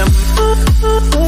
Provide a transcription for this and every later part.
him.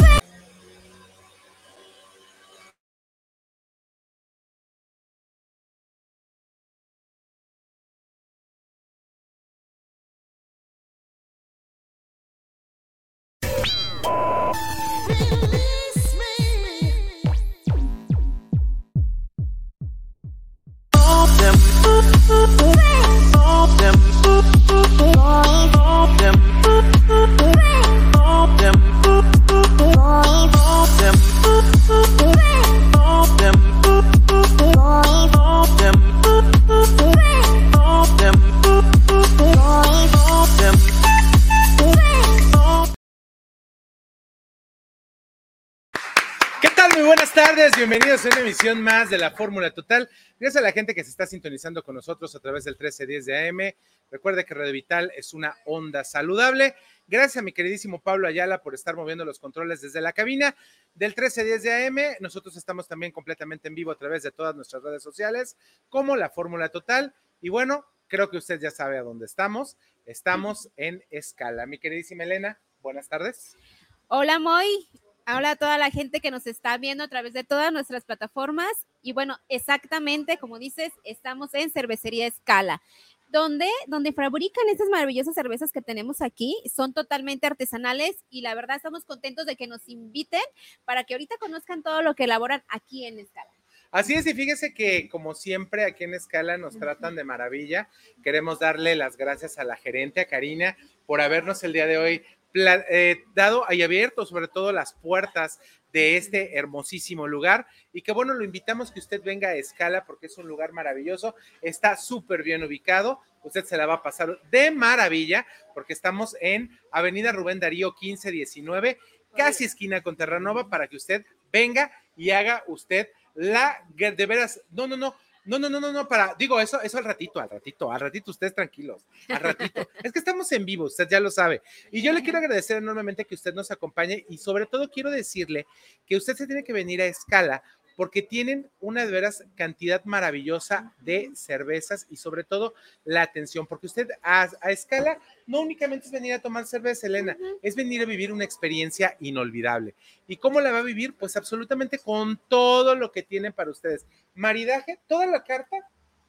Bienvenidos una emisión más de la Fórmula Total. Gracias a la gente que se está sintonizando con nosotros a través del 1310 de AM. Recuerde que Radio Vital es una onda saludable. Gracias a mi queridísimo Pablo Ayala por estar moviendo los controles desde la cabina del 1310 de AM. Nosotros estamos también completamente en vivo a través de todas nuestras redes sociales, como la Fórmula Total. Y bueno, creo que usted ya sabe a dónde estamos. Estamos en escala. Mi queridísima Elena, buenas tardes. Hola Moy, hola a toda la gente que nos está viendo a través de todas nuestras plataformas. Y bueno, exactamente como dices, estamos en Cervecería Escala, donde, donde fabrican estas maravillosas cervezas que tenemos aquí. Son totalmente artesanales y la verdad estamos contentos de que nos inviten para que ahorita conozcan todo lo que elaboran aquí en Escala. Así es, y fíjese que como siempre aquí en Escala nos tratan de maravilla. Queremos darle las gracias a la gerente, a Karina, por habernos el día de hoy eh, dado y abierto sobre todo las puertas de este hermosísimo lugar. Y que bueno, lo invitamos que usted venga a Escala porque es un lugar maravilloso, está súper bien ubicado, usted se la va a pasar de maravilla porque estamos en Avenida Rubén Darío 1519, casi esquina con Terranova para que usted venga y haga usted la de veras, no, no, no, no, no, no, no, no, para, digo, eso, eso al ratito, al ratito, al ratito, ustedes tranquilos, al ratito. es que estamos en vivo, usted ya lo sabe. Y yo le quiero agradecer enormemente que usted nos acompañe y sobre todo quiero decirle que usted se tiene que venir a escala porque tienen una de veras cantidad maravillosa de cervezas y sobre todo la atención, porque usted a, a escala no únicamente es venir a tomar cerveza, Elena, es venir a vivir una experiencia inolvidable. ¿Y cómo la va a vivir? Pues absolutamente con todo lo que tienen para ustedes. Maridaje, toda la carta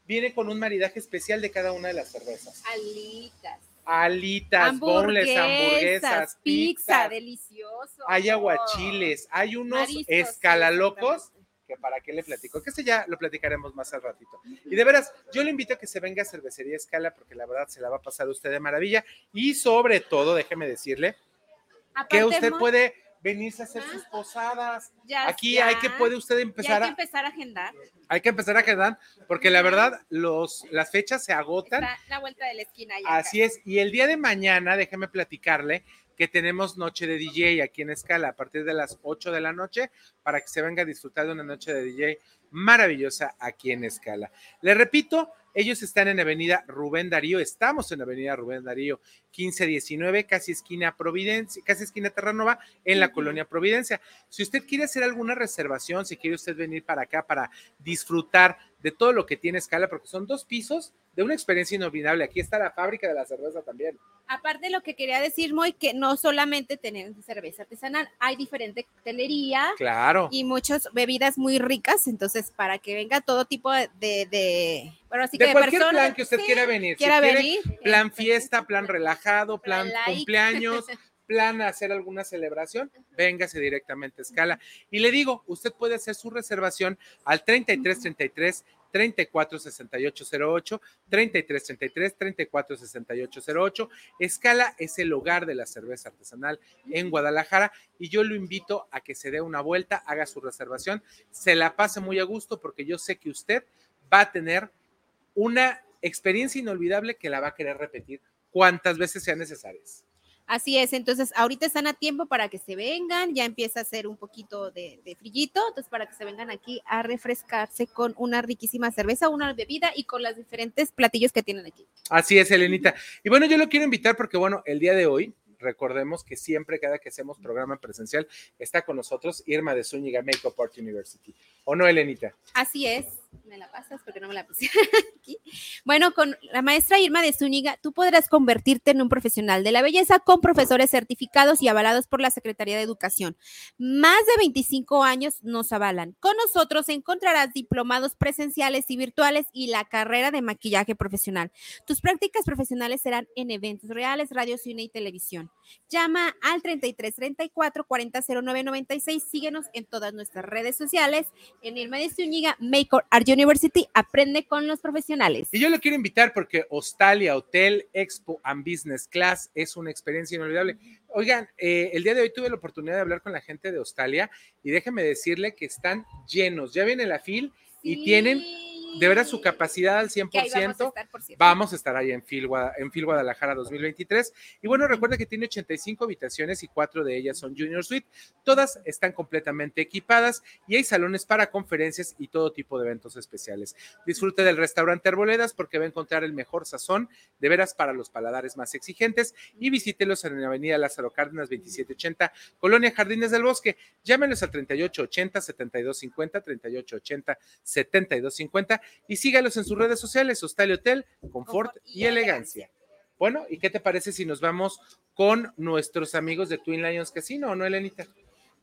viene con un maridaje especial de cada una de las cervezas. Alitas. Alitas, boneless, hamburguesas, pizza, pizza, delicioso. hay aguachiles, hay unos Mariscos, escalalocos sí, que para qué le platico, que ese ya lo platicaremos más al ratito. Y de veras, yo le invito a que se venga a Cervecería Escala porque la verdad se la va a pasar usted de maravilla y sobre todo, déjeme decirle, que Aparte, usted Moy, puede venirse a hacer Ah. sus posadas. ya- Aquí ya- hay que puede usted ya empezar hay que a, empezar a agendar. hay que empezar a quedar porque la verdad los las fechas se agotan. Está la vuelta de la esquina. ya Así es. Y el día de mañana, déjeme platicarle que tenemos noche de DJ aquí en Escala a partir de las 8 de la noche para que se venga a disfrutar de una noche de DJ maravillosa aquí en Escala. Le repito, ellos están en Avenida Rubén Darío, estamos en Avenida Rubén Darío 1519, casi esquina Providencia, casi esquina Terranova, en la colonia Providencia. Si usted quiere hacer alguna reservación, si quiere usted venir para acá para disfrutar de todo lo que tiene Escala, porque son dos pisos de una experiencia inolvidable. Aquí está la fábrica de la cerveza también. Aparte lo que quería decir, Moy, que no solamente tenemos cerveza artesanal, hay diferente coctelería Claro. y muchas bebidas muy ricas, entonces para que venga todo tipo de, de, bueno, así de que cualquier personas plan que usted sí, quiera venir. Si quiera quiere venir. plan este, fiesta, plan relajado, plan cumpleaños, plan hacer alguna celebración, véngase directamente a escala. Y le digo, usted puede hacer su reservación al 3333 346808, 3333 346808. Escala es el hogar de la cerveza artesanal en Guadalajara y yo lo invito a que se dé una vuelta, haga su reservación, se la pase muy a gusto porque yo sé que usted va a tener una experiencia inolvidable que la va a querer repetir cuantas veces sean necesarias. Así es, entonces ahorita están a tiempo para que se vengan, ya empieza a hacer un poquito de, de frillito, entonces para que se vengan aquí a refrescarse con una riquísima cerveza, una bebida y con los diferentes platillos que tienen aquí. Así es, Elenita. Y bueno, yo lo quiero invitar porque, bueno, el día de hoy, recordemos que siempre, cada que hacemos programa presencial, está con nosotros Irma de Zúñiga Makeup Art University. ¿O no, Elenita? Así es. Me la pasas porque no me la puse. Bueno, con la maestra Irma de Zúñiga, tú podrás convertirte en un profesional de la belleza con profesores certificados y avalados por la Secretaría de Educación. Más de 25 años nos avalan. Con nosotros encontrarás diplomados presenciales y virtuales y la carrera de maquillaje profesional. Tus prácticas profesionales serán en eventos reales, radio, cine y televisión. Llama al 33 34 40 09 96. Síguenos en todas nuestras redes sociales. En Irma de Zúñiga, Make Art University, aprende con los profesionales. Y yo lo quiero invitar porque Hostalia Hotel Expo and Business Class es una experiencia inolvidable. Oigan, eh, el día de hoy tuve la oportunidad de hablar con la gente de Hostalia y déjeme decirle que están llenos. Ya viene la fil y tienen de veras su capacidad al 100%. Vamos a, estar, vamos a estar ahí en Fil, en Fil Guadalajara 2023. Y bueno, recuerda que tiene 85 habitaciones y cuatro de ellas son Junior Suite. Todas están completamente equipadas y hay salones para conferencias y todo tipo de eventos especiales. Disfrute del restaurante Arboledas porque va a encontrar el mejor sazón de veras para los paladares más exigentes y visítelos en la avenida Lázaro Cárdenas 2780, Colonia Jardines del Bosque. Llámenos al 3880 7250, 3880 7250 y sígalos en sus redes sociales, Hostal Hotel, Confort y, Elegancia. Bueno, ¿y qué te parece si nos vamos con nuestros amigos de Twin Lions Casino o no, Elenita?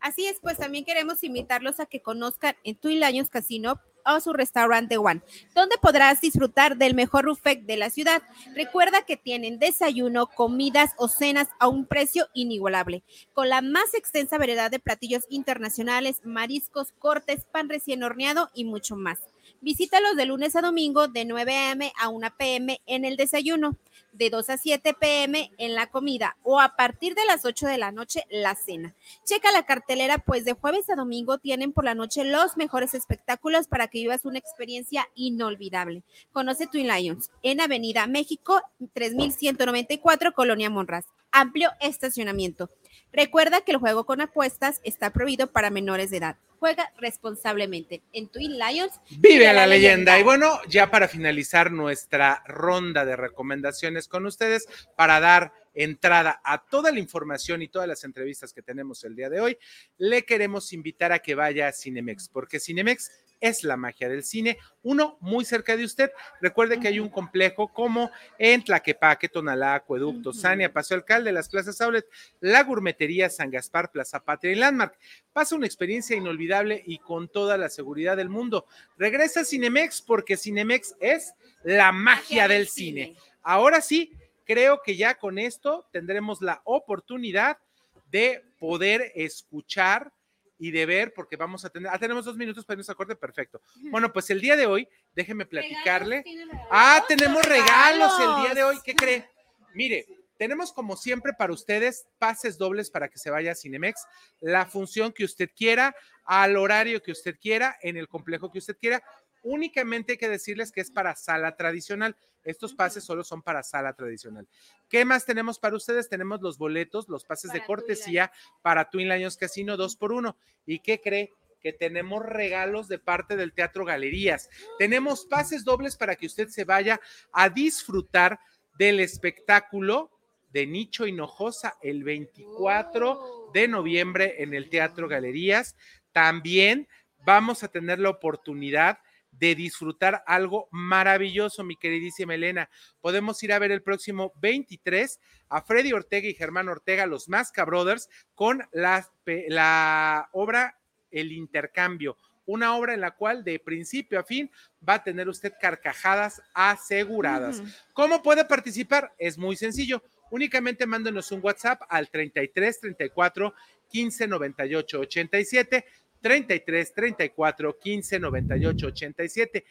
Así es, pues también queremos invitarlos a que conozcan en Twin Lions Casino o su restaurante One, donde podrás disfrutar del mejor buffet de la ciudad. Recuerda que tienen desayuno, comidas o cenas a un precio inigualable, con la más extensa variedad de platillos internacionales, mariscos, cortes, pan recién horneado y mucho más. Visítalos de lunes a domingo de 9 a.m. a 1 p.m. en el desayuno, de 2 a 7 p.m. en la comida o a partir de las 8 de la noche la cena. Checa la cartelera, pues de jueves a domingo tienen por la noche los mejores espectáculos para que vivas una experiencia inolvidable. Conoce Twin Lions en Avenida México 3194, Colonia Monraz. Amplio estacionamiento. Recuerda que el juego con apuestas está prohibido para menores de edad juega responsablemente. En Twin Lions. Vive, la, leyenda. Y bueno, ya para finalizar nuestra ronda de recomendaciones con ustedes, para dar entrada a toda la información y todas las entrevistas que tenemos el día de hoy, le queremos invitar a que vaya a Cinemex, porque Cinemex es la magia del cine. Uno muy cerca de usted. Recuerde que hay un complejo como en Tlaquepaque, Tonalá, Acueducto, Sania, Paseo Alcalde, las plazas Outlet, la gourmetería San Gaspar, Plaza Patria y Landmark. Pasa una experiencia inolvidable y con toda la seguridad del mundo. Regresa a Cinemex porque Cinemex es la magia del cine. Ahora sí, creo que ya con esto tendremos la oportunidad de poder escuchar y de ver, porque vamos a tener, ah, tenemos dos minutos para irnos a corte, perfecto. Bueno, pues el día de hoy, déjeme platicarle. Ah, tenemos regalos el día de hoy, ¿qué cree? Mire, tenemos como siempre para ustedes pases dobles para que se vaya a Cinemex, la función que usted quiera, al horario que usted quiera, en el complejo que usted quiera. Únicamente hay que decirles que es para sala tradicional. Estos pases solo son para sala tradicional. ¿Qué más tenemos para ustedes? Tenemos los boletos, los pases de cortesía para Twin Lions Casino 2 por 1 ¿Y qué cree? que tenemos regalos de parte del Teatro Galerías. Tenemos pases dobles para que usted se vaya a disfrutar del espectáculo de Nicho Hinojosa el 24 de noviembre en el Teatro Galerías. También vamos a tener la oportunidad de disfrutar algo maravilloso, mi queridísima Elena. Podemos ir a ver el próximo 23 a Freddy Ortega y Germán Ortega, los Masca Brothers, con la, la obra El Intercambio una obra en la cual de principio a fin va a tener usted carcajadas aseguradas. ¿Cómo puede participar? Es muy sencillo. Únicamente mándenos un WhatsApp al 33 34 15 98 87 33 34 15 98 87.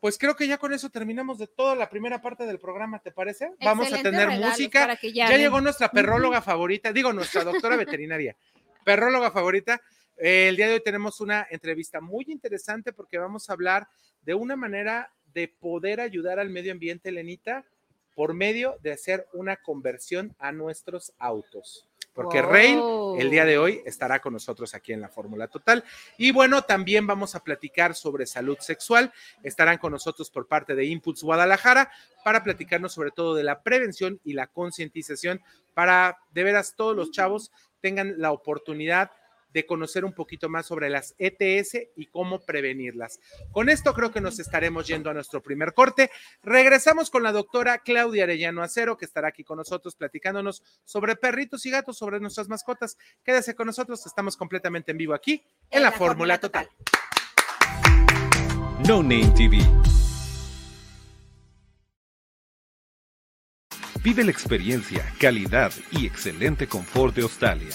Pues creo que ya con eso terminamos de toda la primera parte del programa, ¿te parece? Vamos a tener música. Ya llegó nuestra perróloga favorita, digo, nuestra doctora veterinaria, perróloga favorita. el día de hoy tenemos una entrevista muy interesante porque vamos a hablar de una manera de poder ayudar al medio ambiente, Lenita, por medio de hacer una conversión a nuestros autos porque Rey el día de hoy estará con nosotros aquí en la Fórmula Total. Y bueno, también vamos a platicar sobre salud sexual. Estarán con nosotros por parte de Impulse Guadalajara para platicarnos sobre todo de la prevención y la concientización para de veras todos los chavos tengan la oportunidad de conocer un poquito más sobre las ETS y cómo prevenirlas. Con esto creo que nos estaremos yendo a nuestro primer corte. Regresamos con la doctora Claudia Arellano Acero, que estará aquí con nosotros platicándonos sobre perritos y gatos, sobre nuestras mascotas. Quédese con nosotros, estamos completamente en vivo aquí en, la, Fórmula Total. No Name TV. Vive la experiencia, calidad y excelente confort de Australia.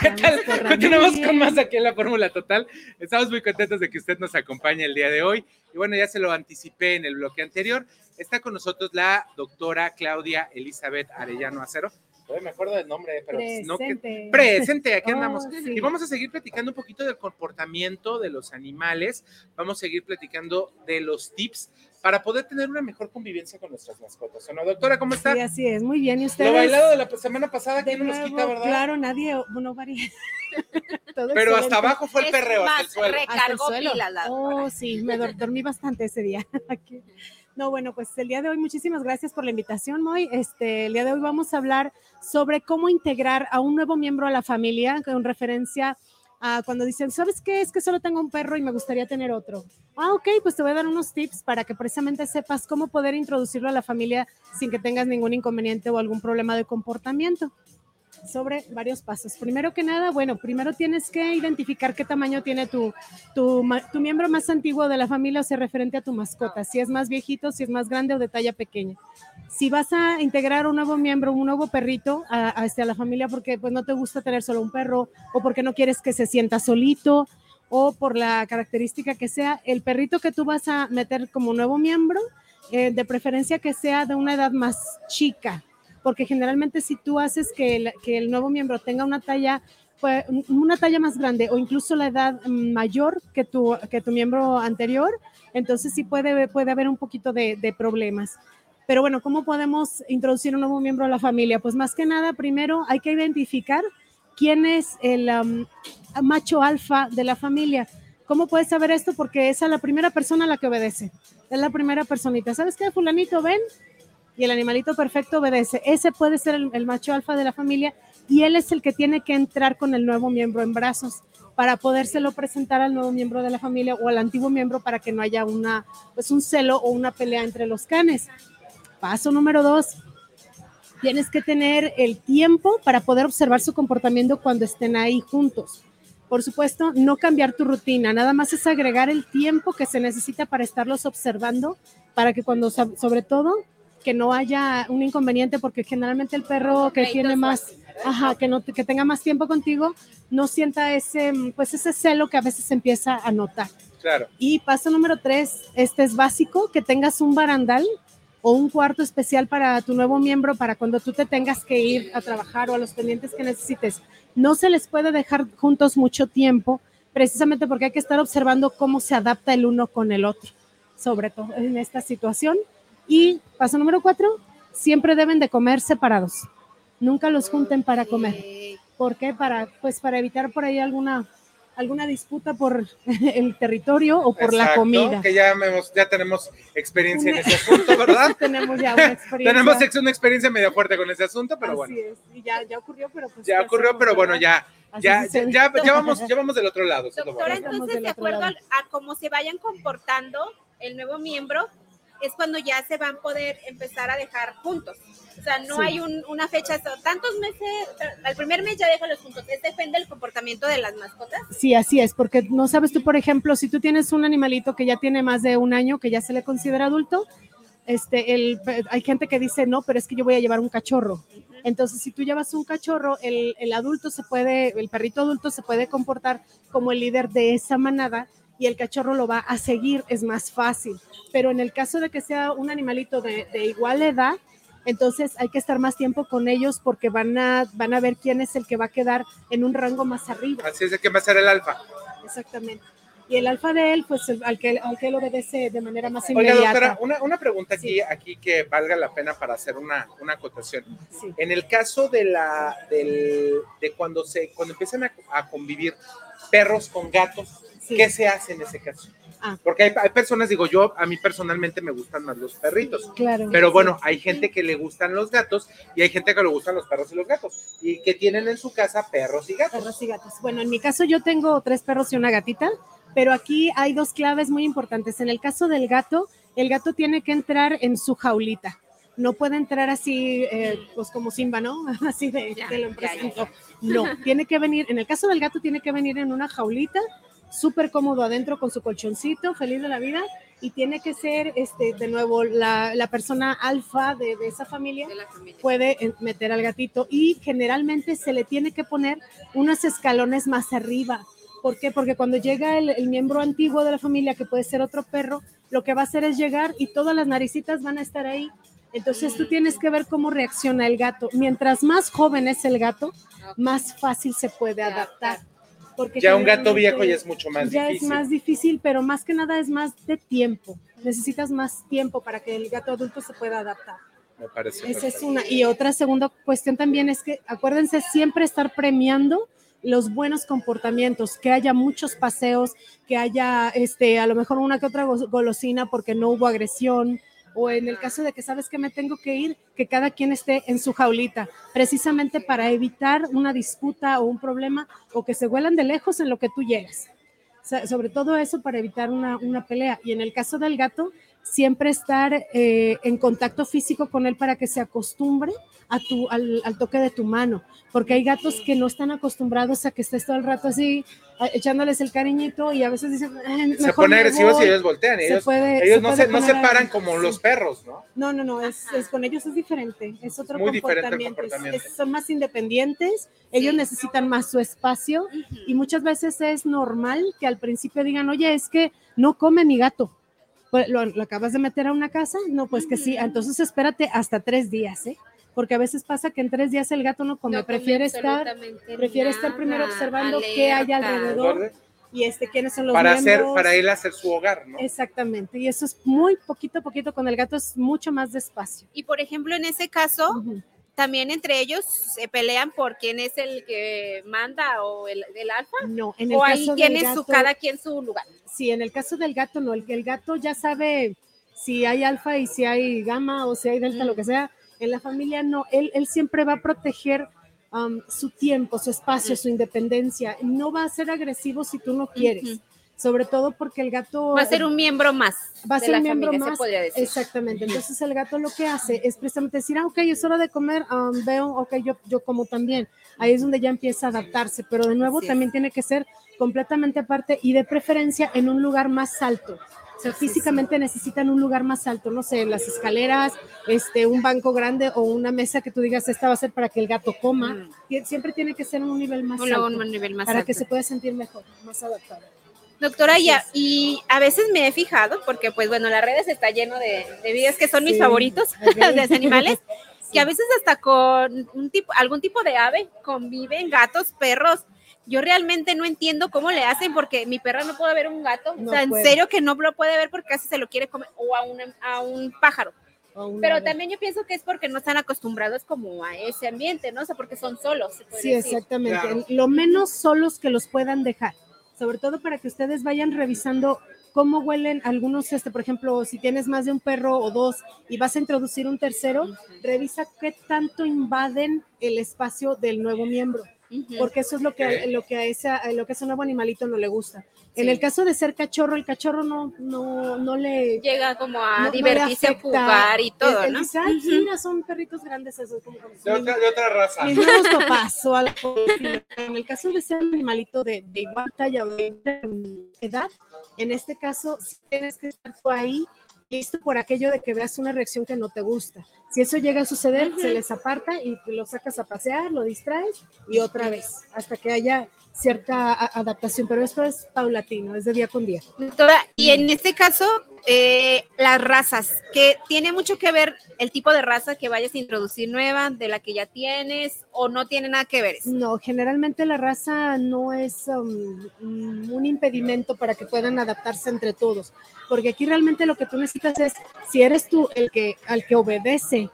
¿Qué tal? Continuamos con más aquí en la Fórmula Total. Estamos muy contentos de que usted nos acompañe el día de hoy. Y bueno, ya se lo anticipé en el bloque anterior. Está con nosotros la doctora Claudia Elizabeth Arellano Acero. me acuerdo del nombre, pero presente. no que presente, aquí andamos. Oh, y vamos a seguir platicando un poquito del comportamiento de los animales. Vamos a seguir platicando de los tips para poder tener una mejor convivencia con nuestras mascotas. ¿O no, doctora? ¿Cómo está? Sí, así es, muy bien. ¿Y ustedes? Lo bailado de la semana pasada, ¿quién no nos quita, verdad? Claro, nadie, no varía. Pero hasta abajo fue el perreo, hasta el suelo. Recargó pila la Oh, sí, me dormí bastante ese día. No, bueno, pues el día de hoy, muchísimas gracias por la invitación, Moy. Este, el día de hoy vamos a hablar sobre cómo integrar a un nuevo miembro a la familia con referencia cuando dicen, ¿sabes qué? Es que solo tengo un perro y me gustaría tener otro. Ah, ok, pues te voy a dar unos tips para que precisamente sepas cómo poder introducirlo a la familia sin que tengas ningún inconveniente o algún problema de comportamiento sobre varios pasos. Primero que nada, bueno, primero tienes que identificar qué tamaño tiene tu, tu, tu, miembro más antiguo de la familia o sea referente a tu mascota, si es más viejito, si es más grande o de talla pequeña. Si vas a integrar un nuevo miembro, un nuevo perrito este, a la familia porque pues no te gusta tener solo un perro o porque no quieres que se sienta solito o por la característica que sea, el perrito que tú vas a meter como nuevo miembro, eh, de preferencia que sea de una edad más chica, porque generalmente si tú haces que el, nuevo miembro tenga una talla pues, una talla más grande o incluso la edad mayor que tu, que tu miembro anterior, entonces sí puede, puede haber un poquito de, problemas. Pero bueno, ¿cómo podemos introducir un nuevo miembro a la familia? Pues más que nada, primero hay que identificar quién es el macho alfa de la familia. ¿Cómo puedes saber esto? Porque esa es la primera persona a la que obedece. Es la primera personita. ¿Sabes qué, fulanito? Ven, y el animalito perfecto obedece. Ese puede ser el, macho alfa de la familia y él es el que tiene que entrar con el nuevo miembro en brazos para podérselo presentar al nuevo miembro de la familia o al antiguo miembro para que no haya una, pues un celo o una pelea entre los canes. Paso número dos, tienes que tener el tiempo para poder observar su comportamiento cuando estén ahí juntos. Por supuesto, no cambiar tu rutina, nada más es agregar el tiempo que se necesita para estarlos observando, para que cuando, sobre todo, que no haya un inconveniente porque generalmente el perro que tiene más, ajá, que no que tenga más tiempo contigo no sienta ese pues ese celo que a veces empieza a notar. Claro. Y paso número tres, este es básico, que tengas un barandal o un cuarto especial para tu nuevo miembro para cuando tú te tengas que ir a trabajar o a los pendientes que necesites. No se les puede dejar juntos mucho tiempo, precisamente porque hay que estar observando cómo se adapta el uno con el otro, sobre todo en esta situación. Y paso número cuatro, siempre deben de comer separados. Nunca los junten para comer. ¿Por qué? Para, pues para evitar por ahí alguna alguna disputa por el territorio o por la Exacto, comida. Que ya, hemos- ya tenemos experiencia en ese asunto, ¿verdad? Tenemos ya una experiencia. tenemos ex- una experiencia media fuerte con ese asunto, pero bueno. Así es, y ya, ya ocurrió, pero pues. Ya ¿qué ocurrió, pero bueno, ya, ya, ya, ya, ya vamos, ya vamos del otro lado. Doctora, bueno. Entonces, de acuerdo al- a cómo se vayan comportando el nuevo miembro, es cuando ya se van a poder empezar a dejar juntos. O sea, no Sí. hay un- una fecha, tantos meses, al primer mes ya déjalos juntos. Es depende del comportamiento de las mascotas. Sí, así es, porque no sabes tú, por ejemplo, si tú tienes un animalito que ya tiene más de un año, que ya se le considera adulto, este, el, hay gente que dice, no, pero es que yo voy a llevar un cachorro. Entonces, si tú llevas un cachorro, el, el adulto se puede, el perrito adulto se puede comportar como el líder de esa manada y el cachorro lo va a seguir, es más fácil. Pero en el caso de que sea un animalito de, de igual edad, entonces hay que estar más tiempo con ellos porque van a, van a ver quién es el que va a quedar en un rango más arriba. Así es de que va a ser el alfa. Exactamente. Y el alfa de él, pues al que, al que él obedece de manera más Oiga, inmediata. doctora, una, una pregunta aquí, aquí que valga la pena para hacer una, una acotación. Sí. En el caso de la del, de cuando se cuando empiezan a, a convivir perros con gatos, Sí. ¿qué se hace en ese caso? Ah. Porque hay, hay personas, digo yo, a mí personalmente me gustan más los perritos. Claro. Pero bueno, hay gente que le gustan los gatos y hay gente que le gustan los perros y los gatos y que tienen en su casa perros y gatos. Perros y gatos. Bueno, en mi caso yo tengo tres perros y una gatita, pero aquí hay dos claves muy importantes. En el caso del gato, el gato tiene que entrar en su jaulita. No puede entrar así, eh, pues como Simba, ¿no? Así de, Ya, te lo ya, presento. No, tiene que venir, en el caso del gato, tiene que venir en una jaulita, súper cómodo adentro con su colchoncito, feliz de la vida, y tiene que ser, este, de nuevo, la, la persona alfa de, de esa familia De la familia. puede eh, meter al gatito y generalmente se le tiene que poner unos escalones más arriba. ¿Por qué? Porque cuando llega el, el miembro antiguo de la familia, que puede ser otro perro, lo que va a hacer es llegar y todas las naricitas van a estar ahí. Entonces tú tienes que ver cómo reacciona el gato. Mientras más joven es el gato, más fácil se puede adaptar. Porque Ya un gato viejo ya es mucho más ya difícil. es más difícil, pero más que nada es más de tiempo. Necesitas más tiempo para que el gato adulto se pueda adaptar. Me parece. Esa es perfecto. una. Y otra segunda cuestión también es que acuérdense siempre estar premiando los buenos comportamientos, que haya muchos paseos, que haya este, a lo mejor una que otra go- golosina porque no hubo agresión, o en el caso de que sabes que me tengo que ir, que cada quien esté en su jaulita, precisamente para evitar una disputa o un problema, o que se huelan de lejos en lo que tú llegas. Sobre todo eso para evitar una, una pelea. Y en el caso del gato, siempre estar eh, en contacto físico con él para que se acostumbre a tu, al, al toque de tu mano, porque hay gatos que no están acostumbrados a que estés todo el rato así, a- echándoles el cariñito y a veces dicen, "Ay, Se mejor ponen agresivos voy". y ellos voltean. Se Ellos, puede- ellos se no, puede se, no se paran como sí. los perros, ¿no? No, no, no, es, es- con ellos es diferente, es otro Muy comportamiento, es- comportamiento. es- son más independientes, ellos Sí. necesitan más su espacio y muchas veces es normal que al principio digan, oye, es que no come mi gato. Pues, ¿Lo, lo acabas de meter a una casa? No, pues que sí. Entonces espérate hasta tres días, ¿eh? Porque a veces pasa que en tres días el gato no come, No come prefiere estar prefiere estar primero observando qué hay alrededor. y este quiénes son los Para, hacer, miembros. para él hacer su hogar, ¿no? Exactamente. Y eso es muy poquito a poquito. Con el gato es mucho más despacio. Y por ejemplo, en ese caso. También entre ellos se pelean por quién es el que manda o el, el alfa. No, en el O ahí caso del tiene su, gato- cada quien su lugar. Sí, en el caso del gato no, el, el gato ya sabe si hay alfa y si hay gamma o si hay delta, Mm. lo que sea. En la familia no, él, él siempre va a proteger um, su tiempo, su espacio, Mm. su independencia. No va a ser agresivo si tú no quieres. Sobre todo porque el gato... Va a ser un miembro más. va a ser un miembro familia, más. se podría decir. Exactamente. Entonces el gato lo que hace es precisamente decir, ah, ok, es hora de comer, um, veo, ok, yo, yo como también. Ahí es donde ya empieza a adaptarse, pero de nuevo también tiene que ser completamente aparte y de preferencia en un lugar más alto. O sea, físicamente necesitan un lugar más alto, no sé, las escaleras, este, un banco grande o una mesa que tú digas, esta va a ser para que el gato coma. Siempre tiene que ser en un nivel más alto un nivel más para que se pueda sentir mejor, más adaptado. Doctora, y a, y a veces me he fijado, porque pues bueno, las redes está lleno de, de videos que son mis Sí, favoritos ok. de los animales, que a veces hasta con un tipo, algún tipo de ave conviven gatos, perros. Yo realmente no entiendo cómo le hacen porque mi perra no puede ver un gato. No o sea, en serio que no lo puede ver porque casi se lo quiere comer o a un, a un pájaro. Pero ave. también yo pienso que es porque no están acostumbrados como a ese ambiente, ¿no? O sea, porque son solos. se puede Sí, decir. exactamente. Claro. Lo menos solos que los puedan dejar. Sobre todo para que ustedes vayan revisando cómo huelen algunos, este, por ejemplo, si tienes más de un perro o dos y vas a introducir un tercero, revisa qué tanto invaden el espacio del nuevo miembro, Porque eso es lo que, lo que a esa, lo que a ese nuevo animalito no le gusta. En el caso de ser cachorro, el cachorro no, no, no le llega como a no- no le divertirse, a jugar y todo, ¿no? dice, "Ay, mira, son perritos grandes esos. Como, como- De otra, de otra raza. mis nuevos papás o algo. En el caso de ser un animalito de, de igual talla o de igual edad, en este caso tienes que estar tú ahí listo por aquello de que veas una reacción que no te gusta. Si eso llega a suceder, se les aparta y lo sacas a pasear, lo distraes y otra vez, hasta que haya cierta adaptación, pero esto es paulatino, es de día con día. Doctora, y en este caso, eh, las razas, que tiene mucho que ver el tipo de raza que vayas a introducir nueva, de la que ya tienes, o no tiene nada que ver. eso? No, generalmente la raza no es um, un impedimento para que puedan adaptarse entre todos, porque aquí realmente lo que tú necesitas es, si eres tú el que al que obedece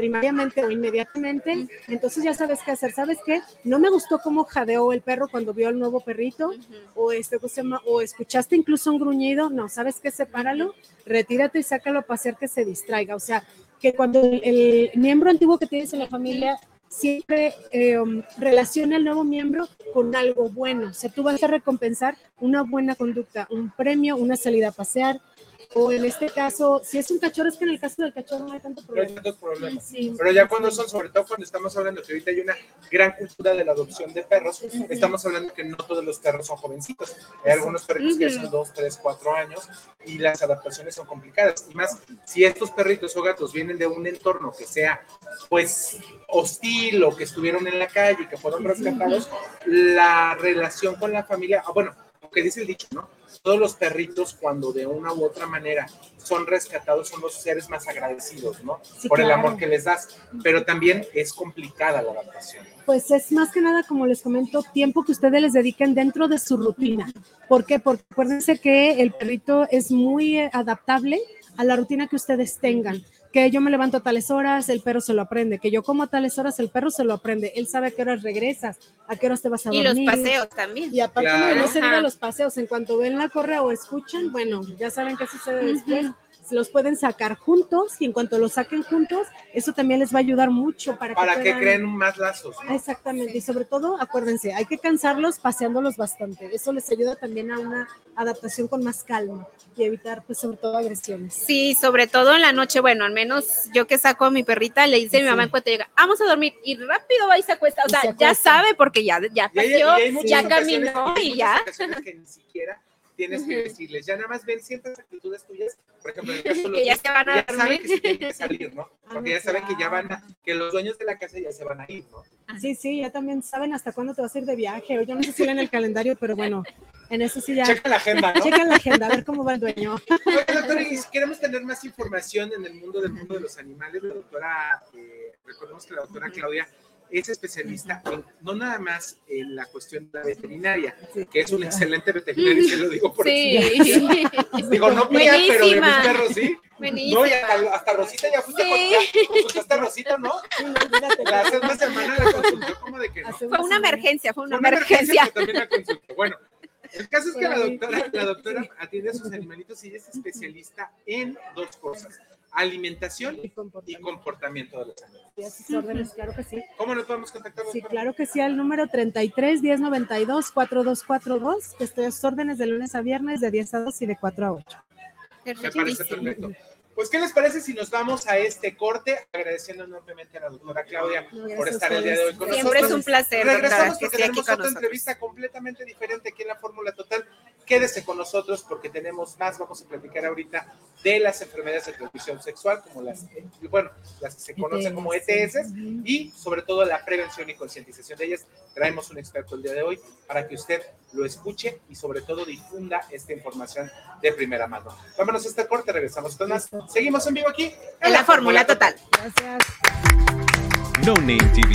primariamente o inmediatamente, entonces ya sabes qué hacer. ¿Sabes qué? No me gustó cómo jadeó el perro cuando vio al nuevo perrito, o este, o escuchaste incluso un gruñido, no, ¿sabes qué? Sepáralo, retírate y sácalo a pasear que se distraiga. O sea, que cuando el, el miembro antiguo que tienes en la familia siempre eh, um, relaciona al nuevo miembro con algo bueno. O sea, tú vas a recompensar una buena conducta, un premio, una salida a pasear, o en este caso, si es un cachorro, es que en el caso del cachorro no hay tanto No hay problema. tantos problemas. Sí. Pero ya cuando son, sobre todo cuando estamos hablando que ahorita hay una gran cultura de la adopción de perros, estamos hablando que no todos los perros son jovencitos. Hay algunos perritos que son dos, tres, cuatro años y las adaptaciones son complicadas. Y más, si estos perritos o gatos vienen de un entorno que sea, pues, hostil o que estuvieron en la calle y que fueron rescatados, la relación con la familia, ah, bueno, lo que dice el dicho, ¿no? Todos los perritos, cuando de una u otra manera son rescatados, son los seres más agradecidos, ¿no? Sí, Por el amor que les das. Pero también es complicada la adaptación. Pues es más que nada, como les comento, tiempo que ustedes les dediquen dentro de su rutina. ¿Por qué? Porque acuérdense que el perrito es muy adaptable a la rutina que ustedes tengan. Que yo me levanto a tales horas, el perro se lo aprende. Que yo como a tales horas, el perro se lo aprende. Él sabe a qué horas regresas, a qué horas te vas a Y los dormir. paseos también. Y aparte, Claro. no, no se diga los paseos, en cuanto ven la correa o escuchan, bueno, ya saben qué sucede después. Los pueden sacar juntos y en cuanto los saquen juntos, eso también les va a ayudar mucho para, Para que puedan- creen más lazos. ¿no? Exactamente, y sobre todo, acuérdense, hay que cansarlos paseándolos bastante. Eso les ayuda también a una adaptación con más calma y evitar, pues, sobre todo agresiones. Sí, sobre todo en la noche, bueno, al menos yo que saco a mi perrita, le dice a mi mamá Sí. en cuanto llega, vamos a dormir y rápido va y se acuesta. O Y sea, se ya acuesta. sabe porque ya, ya Y y paseó, muchas ya ocasiones- caminó y muchas ya. que ni siquiera tienes que decirles, ya nada más ven ciertas actitudes tuyas, por ejemplo, en el caso de los Que ya niños, se van a ya saben que se tienen que salir, ¿no? Porque ya Ah, saben que ya van a, que los dueños de la casa ya se van a ir, ¿no? Sí, sí, ya también saben hasta cuándo te vas a ir de viaje. O yo no sé si leen el calendario, pero bueno, en eso sí ya. Checa la agenda, ¿no? Checan la agenda, a ver cómo va el dueño. Oye, doctora, y si queremos tener más información en el mundo del mundo de los animales, la doctora, eh, recordemos que la doctora Claudia es especialista en, no nada más en la cuestión de la veterinaria, que es un excelente veterinario, se lo digo por Sí. experiencia. Digo, no mía, pero de mis perros sí. Buenísima. No, y hasta, hasta Rosita ya fuiste Sí. a consultaste a Rosita, ¿no? La hace una semana la consultó como de que no. Fue una emergencia, fue una, Una emergencia. que también la consultó. Bueno, el caso es que la doctora, la doctora atiende a sus animalitos y es especialista en dos cosas, alimentación Y y comportamiento. comportamiento de los animales. Órdenes, claro que sí. ¿Cómo nos podemos contactar? Sí, doctora? claro que sí, al número 33 1092 4242, que estoy a sus órdenes de lunes a viernes de 10 a 2 y de 4 a 8. Me parece perfecto. Pues, ¿qué les parece si nos vamos a este corte? Agradeciendo enormemente a la doctora Claudia gracias por estar el día de hoy con Siempre es nosotros. un placer, Regresamos que porque tenemos otra nosotros. entrevista completamente diferente aquí en la Fórmula Total. Quédese con nosotros porque tenemos más. Vamos a platicar ahorita de las enfermedades de transmisión sexual, como las, eh, bueno, las que se conocen como ETS, y sobre todo la prevención y concientización de ellas traemos un experto el día de hoy para que usted lo escuche y sobre todo difunda esta información de primera mano. Vámonos a este corte, regresamos con más. Seguimos en vivo aquí En la Fórmula Total. Gracias. No Name TV.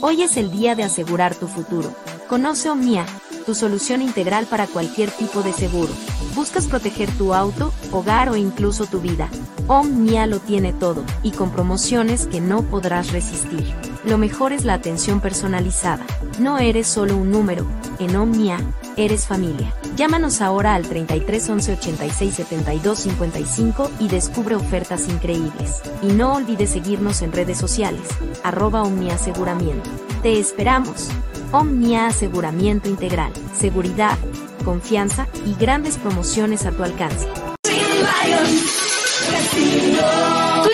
Hoy es el día de asegurar tu futuro. Conoce Omnia, tu solución integral para cualquier tipo de seguro. ¿Buscas proteger tu auto, hogar o incluso tu vida? Omnia lo tiene todo, y con promociones que no podrás resistir. Lo mejor es la atención personalizada. No eres solo un número, en Omnia, eres familia. Llámanos ahora al 33 11 86 72 55 y descubre ofertas increíbles. Y no olvides seguirnos en redes sociales, arroba Omnia Aseguramiento. Te esperamos. Omnia Aseguramiento Integral, seguridad, confianza y grandes promociones a tu alcance.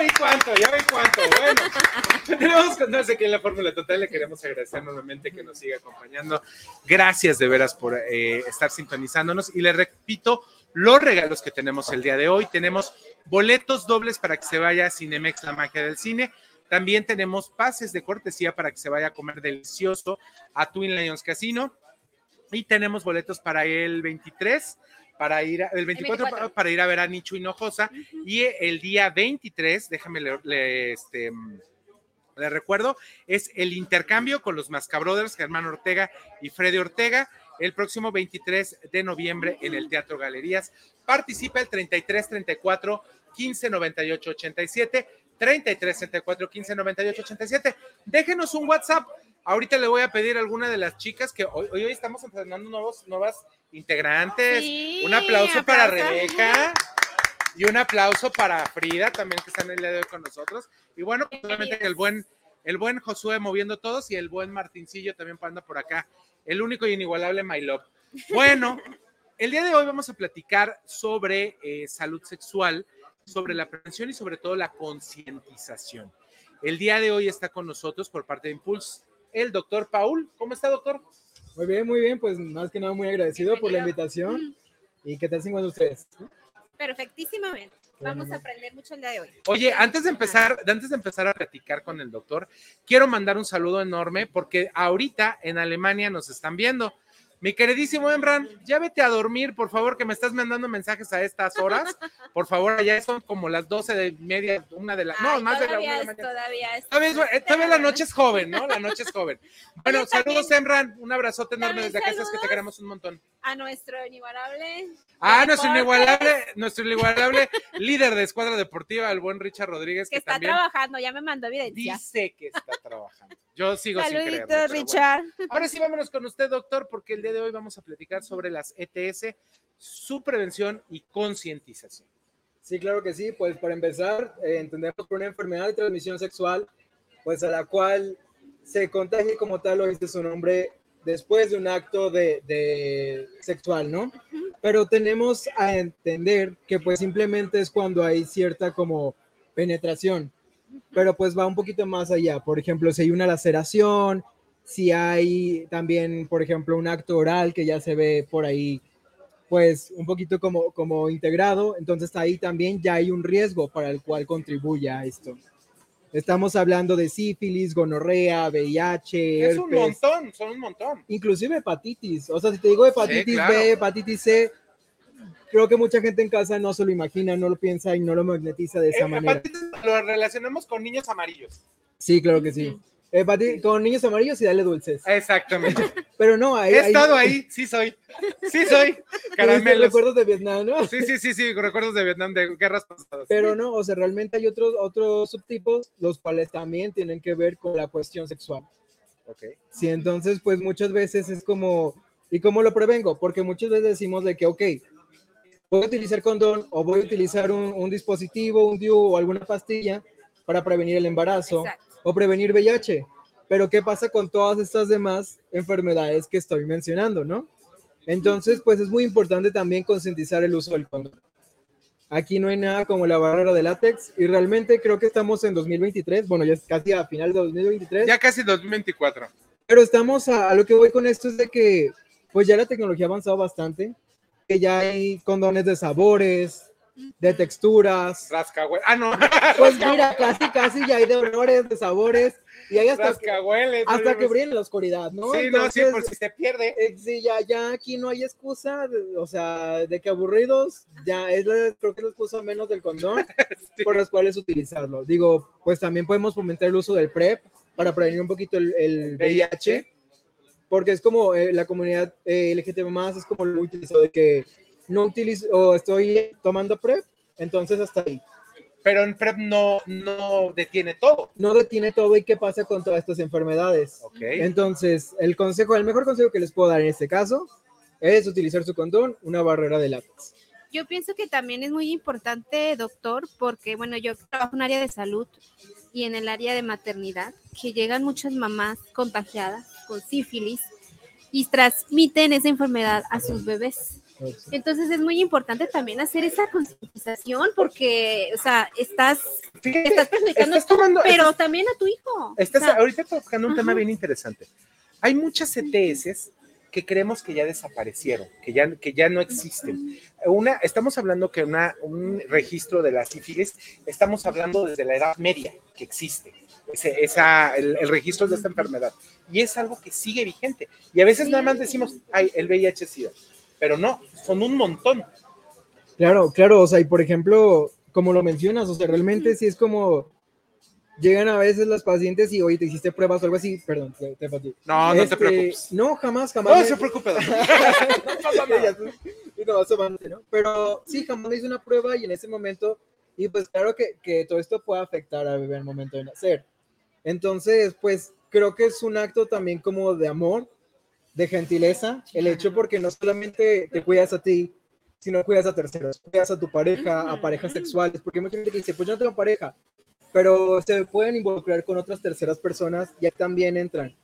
Ven cuánto, ya ven cuánto. Bueno, tenemos con nosotros aquí en la Fórmula Total. Le queremos agradecer nuevamente que nos siga acompañando. Gracias de veras por eh, estar sintonizándonos. Y le repito los regalos que tenemos el día de hoy. Tenemos boletos dobles para que se vaya a Cinemex, la magia del cine. También tenemos pases de cortesía para que se vaya a comer delicioso a Twin Lions Casino. Y tenemos boletos para el 23 para ir, a- el 24, 24. Para, ir a ver a Nicho Hinojosa y el día 23, déjame le, le- este, le recuerdo, es el intercambio con los Mascabrothers, Germán Ortega y Freddy Ortega, el próximo 23 de noviembre en el Teatro Galerías. Participa el 33 34 15 98 87, 33 34 15 98 87. Déjenos un WhatsApp. Ahorita le voy a pedir a alguna de las chicas que hoy, hoy estamos empezando nuevos, nuevas integrantes. Sí, un aplauso, para. Rebeca. Y un aplauso para Frida también que están el día de hoy con nosotros. Y bueno, pues, obviamente que el buen, el buen Josué moviendo todos y el buen Martincillo también anda por acá. El único y inigualable My Love. Bueno, el día de hoy vamos a platicar sobre eh, salud sexual, sobre la prevención y sobre todo la concientización. El día de hoy está con nosotros por parte de Impulse el doctor Paul. ¿Cómo está, doctor? Muy bien, muy bien, pues más que nada muy agradecido por la invitación. ¿Y qué tal se encuentran ustedes? Perfectísimamente. Vamos a aprender mucho el día de hoy. Oye, antes de empezar, antes de empezar a platicar con el doctor, quiero mandar un saludo enorme porque ahorita en Alemania nos están viendo. Mi queridísimo Emran, ya vete a dormir, por favor, que me estás mandando mensajes a estas horas. Por favor, allá son como las 12 de media, una de la, no, Ay, más de la una todavía de la es- mañana. Todavía es. Todavía, es- eh, todavía la noche es joven, ¿no? La noche es joven. Bueno, saludos, Emran. Un abrazote enorme desde acá, sabes que te queremos un montón. A nuestro inigualable. Ah, nuestro inigualable, nuestro inigualable líder de escuadra deportiva, el buen Richard Rodríguez, Que que, está también trabajando, ya me mandó evidencia. dice que está trabajando. Yo sigo sin creerlo. Saluditos, pero bueno. Richard. Ahora sí, vámonos con usted, doctor, porque el día de hoy vamos a platicar sobre las ETS, su prevención y concientización. Sí, claro que sí. Pues para empezar, eh, entendemos por una enfermedad de transmisión sexual, pues a la cual se contagia como tal, lo dice su nombre, después de un acto de, de sexual, ¿no? Pero tenemos a entender que pues simplemente es cuando hay cierta como penetración, pero pues va un poquito más allá. Por ejemplo, si hay una laceración, si hay también, por ejemplo, un acto oral que ya se ve por ahí, pues un poquito como, como integrado, entonces ahí también ya hay un riesgo para el cual contribuye a esto. Estamos hablando de sífilis, gonorrea, VIH, Es un herpes, montón, son un montón. inclusive hepatitis. O sea, si te digo hepatitis claro. B, hepatitis C, creo que mucha gente en casa no se lo imagina, no lo piensa y no lo magnetiza de esa Eh, manera. hepatitis lo relacionamos con niños amarillos. Sí, claro que sí. Hepati- con niños amarillos y dale dulces. Exactamente. Pero no, ahí, He estado ahí, sí soy. Sí soy. Caramelos. recuerdos de Vietnam, ¿no? Sí, sí, sí, sí, recuerdos de Vietnam, de guerras pasadas. Pero no, o sea, realmente hay otros, otros subtipos, los cuales también tienen que ver con la cuestión sexual. Ok. Sí, entonces, pues muchas veces es como, ¿y cómo lo prevengo? Porque muchas veces decimos de que, ok, voy a utilizar condón o voy a utilizar un, un dispositivo, un DIU o alguna pastilla para prevenir el embarazo Exacto. O prevenir VIH. Pero ¿qué pasa con todas estas demás enfermedades que estoy mencionando, no? Entonces, pues es muy importante también concientizar el uso del condón. Aquí no hay nada como la barrera de látex y realmente creo que estamos en 2023, bueno, ya es casi a final de 2023. Ya casi 2024. Pero estamos a, a lo que voy con esto es de que pues ya la tecnología ha avanzado bastante, que ya hay condones de sabores, de texturas. Rascahuele. Ah, no. Pues mira, casi casi ya hay de olores, de sabores y hay hasta que, Rascahuele. hasta que brillen en la oscuridad, ¿no? Sí, no, sí, Entonces, por si se pierde. eh, sí, ya, ya aquí no hay excusa, de- o sea, de que aburridos, ya es la, creo que la excusa menos del condón Sí. por las cuales utilizarlo. Digo, pues también podemos fomentar el uso del PrEP para prevenir un poquito el, el VIH, porque es como eh, la comunidad eh, LGTB más es como lo utilizado de que no utilizo o estoy tomando PrEP, entonces hasta ahí. Pero en PrEP no, no detiene todo. No detiene todo y qué pasa con todas estas enfermedades. Ok. Entonces, el consejo, el mejor consejo que les puedo dar en este caso es utilizar su condón, una barrera de látex. Yo pienso que también es muy importante, doctor, porque, bueno, yo trabajo en área de salud y en el área de maternidad, que llegan muchas mamás contagiadas con sífilis y transmiten esa enfermedad a sus bebés. Entonces es muy importante también hacer esa concientización porque, o sea, estás, Fíjate, estás perjudicando estás tú, tomando- pero estás- también a tu hijo. Estás O sea, ahorita tocando un tema bien interesante. Hay muchas ETS que creemos que ya desaparecieron, que ya, que ya no existen. Una, estamos hablando que una, un registro de la sífilis, estamos hablando desde la Edad Media que existe, ese, esa, el, el registro de esta enfermedad. Y es algo que sigue vigente. Y a veces nada más decimos, ay, el VIH SIDA. Pero no, son un montón. Claro, claro, o sea, y por ejemplo, como lo mencionas, o sea, realmente sí es como llegan a veces las pacientes y, oye, te hiciste pruebas o algo así, perdón, te, te. No, no Este, te preocupes. No, jamás, jamás. No me- se preocupe, no, ¿no? Pero sí, jamás le hice una prueba y en ese momento, y pues claro que, que todo esto puede afectar al bebé al momento de nacer. Entonces, pues creo que es un acto también como de amor, de gentileza, el hecho porque no solamente te cuidas a ti, sino cuidas a terceros, cuidas a tu pareja, a parejas sexuales, porque hay mucha gente que dice, pues yo no tengo pareja, pero se pueden involucrar con otras terceras personas y ahí también entran.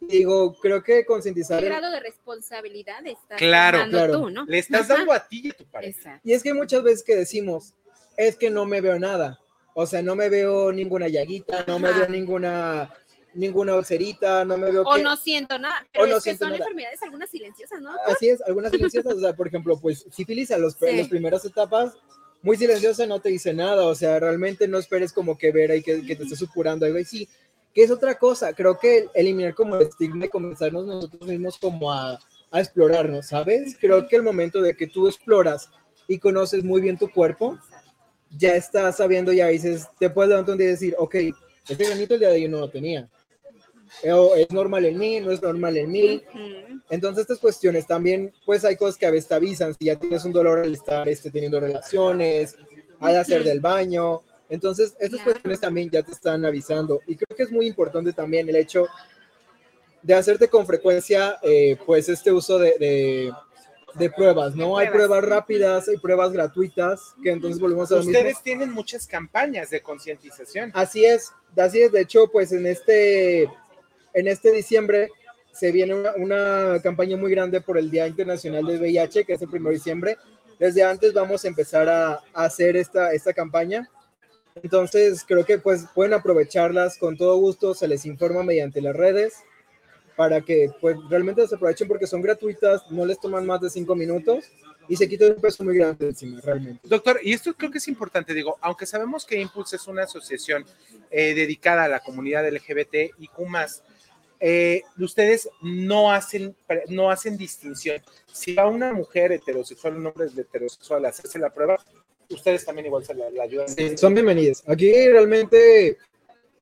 Digo, creo que concientizar... ¿Qué el- grado de responsabilidad estás Claro, claro. tú, no? Le estás Ajá. dando a ti y a tu pareja. Exacto. Y es que muchas veces que decimos, es que no me veo nada. O sea, no me veo ninguna llaguita, no me veo ninguna ninguna ulcerita, no me veo O que- no siento nada, pero O no es que son nada. enfermedades algunas silenciosas, ¿no? Así es, algunas silenciosas, o sea, por ejemplo, pues sífilis a los, Sí. las primeras etapas, muy silenciosa, no te dice nada, o sea, realmente no esperes como que ver ahí que, que te estés supurando algo y sí, que es otra cosa, creo que eliminar como el estigma y comenzarnos nosotros mismos como a, a explorarnos, ¿sabes? Creo que el momento de que tú exploras y conoces muy bien tu cuerpo, ya estás sabiendo, ya dices, te puedes levantar un día y decir, ok, este granito el día de hoy no lo tenía. Eh, Es normal en mí, no es normal en mí. Ujú. Entonces, estas cuestiones también, pues hay cosas que a veces te avisan si ya tienes un dolor al estar este, teniendo relaciones, al hacer del baño. Entonces, estas Claro. cuestiones también ya te están avisando. Y creo que es muy importante también el hecho de hacerte con frecuencia, eh, pues, este uso de, de, de pruebas, ¿no? Hay pruebas. rápidas, hay pruebas gratuitas, que entonces volvemos a lo mismo. Ustedes tienen muchas campañas de concientización. Así es, así es. De hecho, pues en este, en este diciembre se viene una, una campaña muy grande por el Día Internacional del VIH, que es el 1 de diciembre. Desde antes vamos a empezar a, a hacer esta, esta campaña. Entonces, creo que pues pueden aprovecharlas con todo gusto, se les informa mediante las redes. para que pues realmente se aprovechen porque son gratuitas, no les toman más de cinco minutos y se quita un peso muy grande encima, realmente. Doctor, y esto creo que es importante, digo, aunque sabemos que Impulse es una asociación eh, dedicada a la comunidad LGBT y Q+, eh, ustedes no hacen, no hacen distinción. Si va una mujer heterosexual, un hombre heterosexual a hacerse la prueba, ustedes también igual se la, la ayudan. Sí, son bienvenidas. Aquí realmente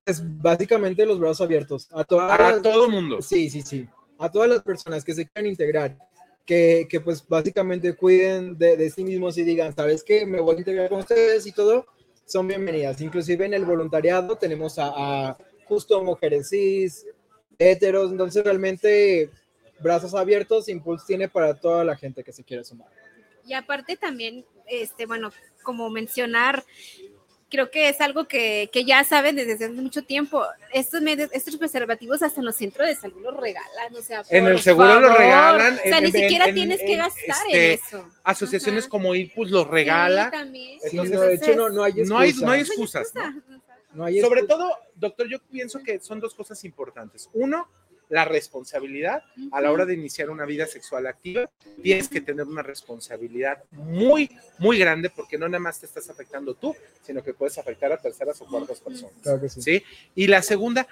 es básicamente los brazos abiertos a, todas A todo mundo. Sí, sí, sí. A todas las personas que se quieran integrar, que, que pues básicamente cuiden de, de sí mismos y digan, ¿sabes qué? Me voy a integrar con ustedes y todo, son bienvenidas. Inclusive en el voluntariado tenemos a, a justo mujeres cis, heteros, entonces realmente brazos abiertos, Impulse tiene para toda la gente que se quiera sumar. Y aparte también, este, bueno, como mencionar, creo que es algo que, que ya saben desde hace mucho tiempo. Estos medios, estos preservativos hasta en los centros de salud los regalan, o sea, En el seguro favor. regalan. O sea, en- ni en- siquiera en- tienes que gastar este, en eso. Asociaciones Ajá. como Impulse los regala. Sí, también. Entonces, no, de hecho, no, no hay no hay, excusa. no hay excusas. ¿no? No hay Sobre todo, doctor, yo pienso que son dos cosas importantes. Uno, la responsabilidad a la hora de iniciar una vida sexual activa. Tienes que tener una responsabilidad muy, muy grande porque no nada más te estás afectando tú, sino que puedes afectar a terceras o cuartas personas. Claro que sí. ¿sí? Y la segunda,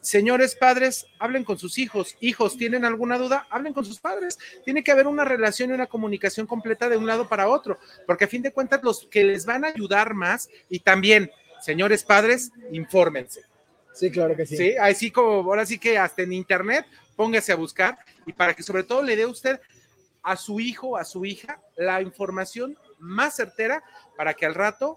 señores padres, hablen con sus hijos. Hijos, ¿tienen alguna duda? Hablen con sus padres. Tiene que haber una relación y una comunicación completa de un lado para otro, porque a fin de cuentas los que les van a ayudar más y también, señores padres, infórmense. Sí, claro que sí. Sí, así como ahora sí que hasta en internet, póngase a buscar y para que sobre todo le dé usted a su hijo, a su hija, la información más certera para que al rato,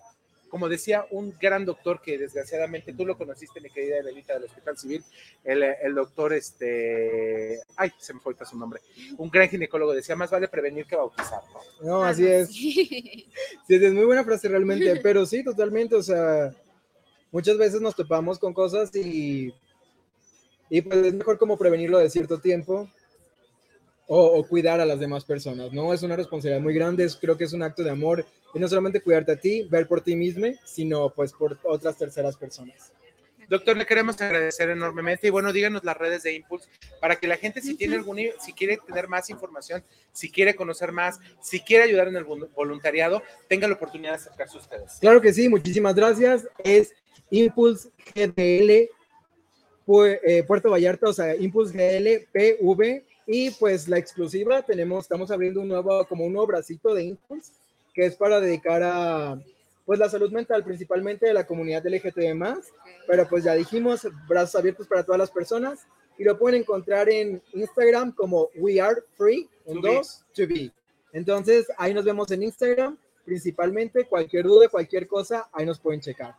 como decía un gran doctor que desgraciadamente tú lo conociste, mi querida Evelita del Hospital Civil, el, el doctor, este, ay, se me fue ahorita su nombre, un gran ginecólogo decía, más vale prevenir que bautizar, ¿no? No, así es. Sí. Sí, es muy buena frase realmente, pero sí, totalmente, o sea, muchas veces nos topamos con cosas y, y pues es mejor como prevenirlo de cierto tiempo o, o cuidar a las demás personas, ¿no? Es una responsabilidad muy grande, es- creo que es un acto de amor y no solamente cuidarte a ti, ver por ti mismo, sino pues por otras terceras personas. Doctor, le queremos agradecer enormemente y bueno, díganos las redes de Impulse para que la gente si tiene algún, si quiere tener más información, si quiere conocer más, si quiere ayudar en el vol- voluntariado, tenga la oportunidad de acercarse a ustedes. Claro que sí, muchísimas gracias. Es Impulse GDL eh, Puerto Vallarta, o sea, Impulse GDL PV. Y pues la exclusiva, tenemos, estamos abriendo un nuevo, como un nuevo bracito de Impulse, que es para dedicar a pues la salud mental, principalmente de la comunidad LGTB pero pues ya dijimos, brazos abiertos para todas las personas. Y lo pueden encontrar en Instagram como We Are Free, un To be. to be. Entonces, ahí nos vemos en Instagram, principalmente. Cualquier duda, cualquier cosa, ahí nos pueden checar.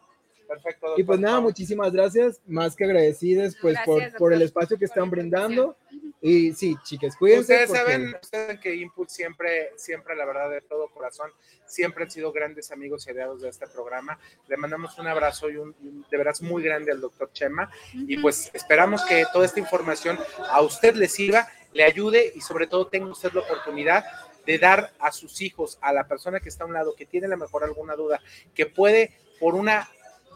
Perfecto. Y doctor. pues nada, muchísimas gracias, más que agradecidas pues Gracias, por, por el espacio que por están brindando. Y sí, chicas, cuídense. Ustedes porque- saben, ustedes saben que Impulse siempre, siempre, la verdad, de todo corazón, siempre han sido grandes amigos y aliados de este programa. Le mandamos un abrazo y un, y un- de veras muy grande al doctor Chema. Y pues esperamos que toda esta información a usted le sirva, le ayude y sobre todo tenga usted la oportunidad de dar a sus hijos, a la persona que está a un lado, que tiene a lo mejor alguna duda, que puede por una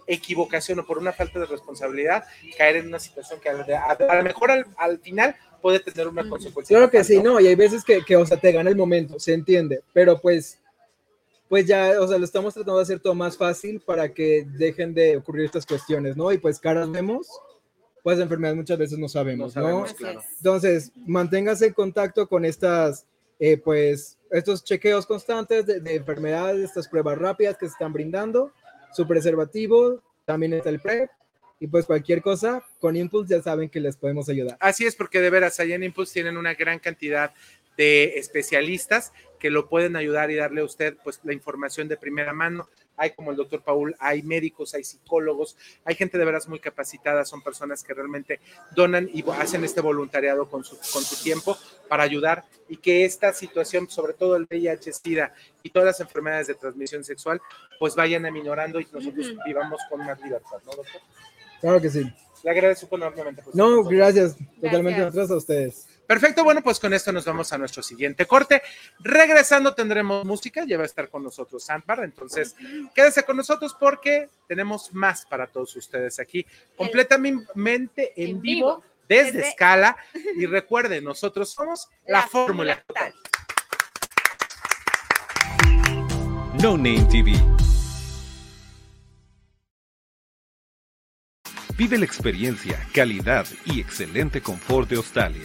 equivocación o por una falta de responsabilidad caer en una situación que a, a- a lo mejor al, al final puede tener una consecuencia. Claro que fatal, sí, no, y hay veces que, que, o sea, te gana el momento, se entiende, pero pues, pues ya, o sea, lo estamos tratando de hacer todo más fácil para que dejen de ocurrir estas cuestiones, ¿no? Y pues caras vemos, pues enfermedades muchas veces no sabemos, No ¿no? sabemos, Así claro. es. Entonces, manténgase en contacto con estas, eh, pues, estos chequeos constantes de, de enfermedades, estas pruebas rápidas que se están brindando, su preservativo, también está el PrEP, y pues cualquier cosa, con Impulse ya saben que les podemos ayudar. Así es, porque de veras, allá en Impulse tienen una gran cantidad de especialistas que lo pueden ayudar y darle a usted pues la información de primera mano. Hay como el doctor Paul, hay médicos, hay psicólogos, hay gente de veras muy capacitada, son personas que realmente donan y hacen este voluntariado con su, con su tiempo para ayudar y que esta situación, sobre todo el VIH, SIDA y todas las enfermedades de transmisión sexual, pues vayan aminorando y nosotros vivamos con más libertad, ¿no, doctor? Claro que sí. Le agradezco enormemente. con No, gracias, totalmente Gracias. nosotros a ustedes. Perfecto, bueno, pues con esto nos vamos a nuestro siguiente corte. Regresando tendremos música, ya va a estar con nosotros Sandbar, entonces quédese con nosotros porque tenemos más para todos ustedes aquí, completamente en En vivo, vivo. desde Desde- escala. Y recuerden, nosotros somos la, fórmula total. No Name TV. Vive la experiencia, calidad y excelente confort de Australia.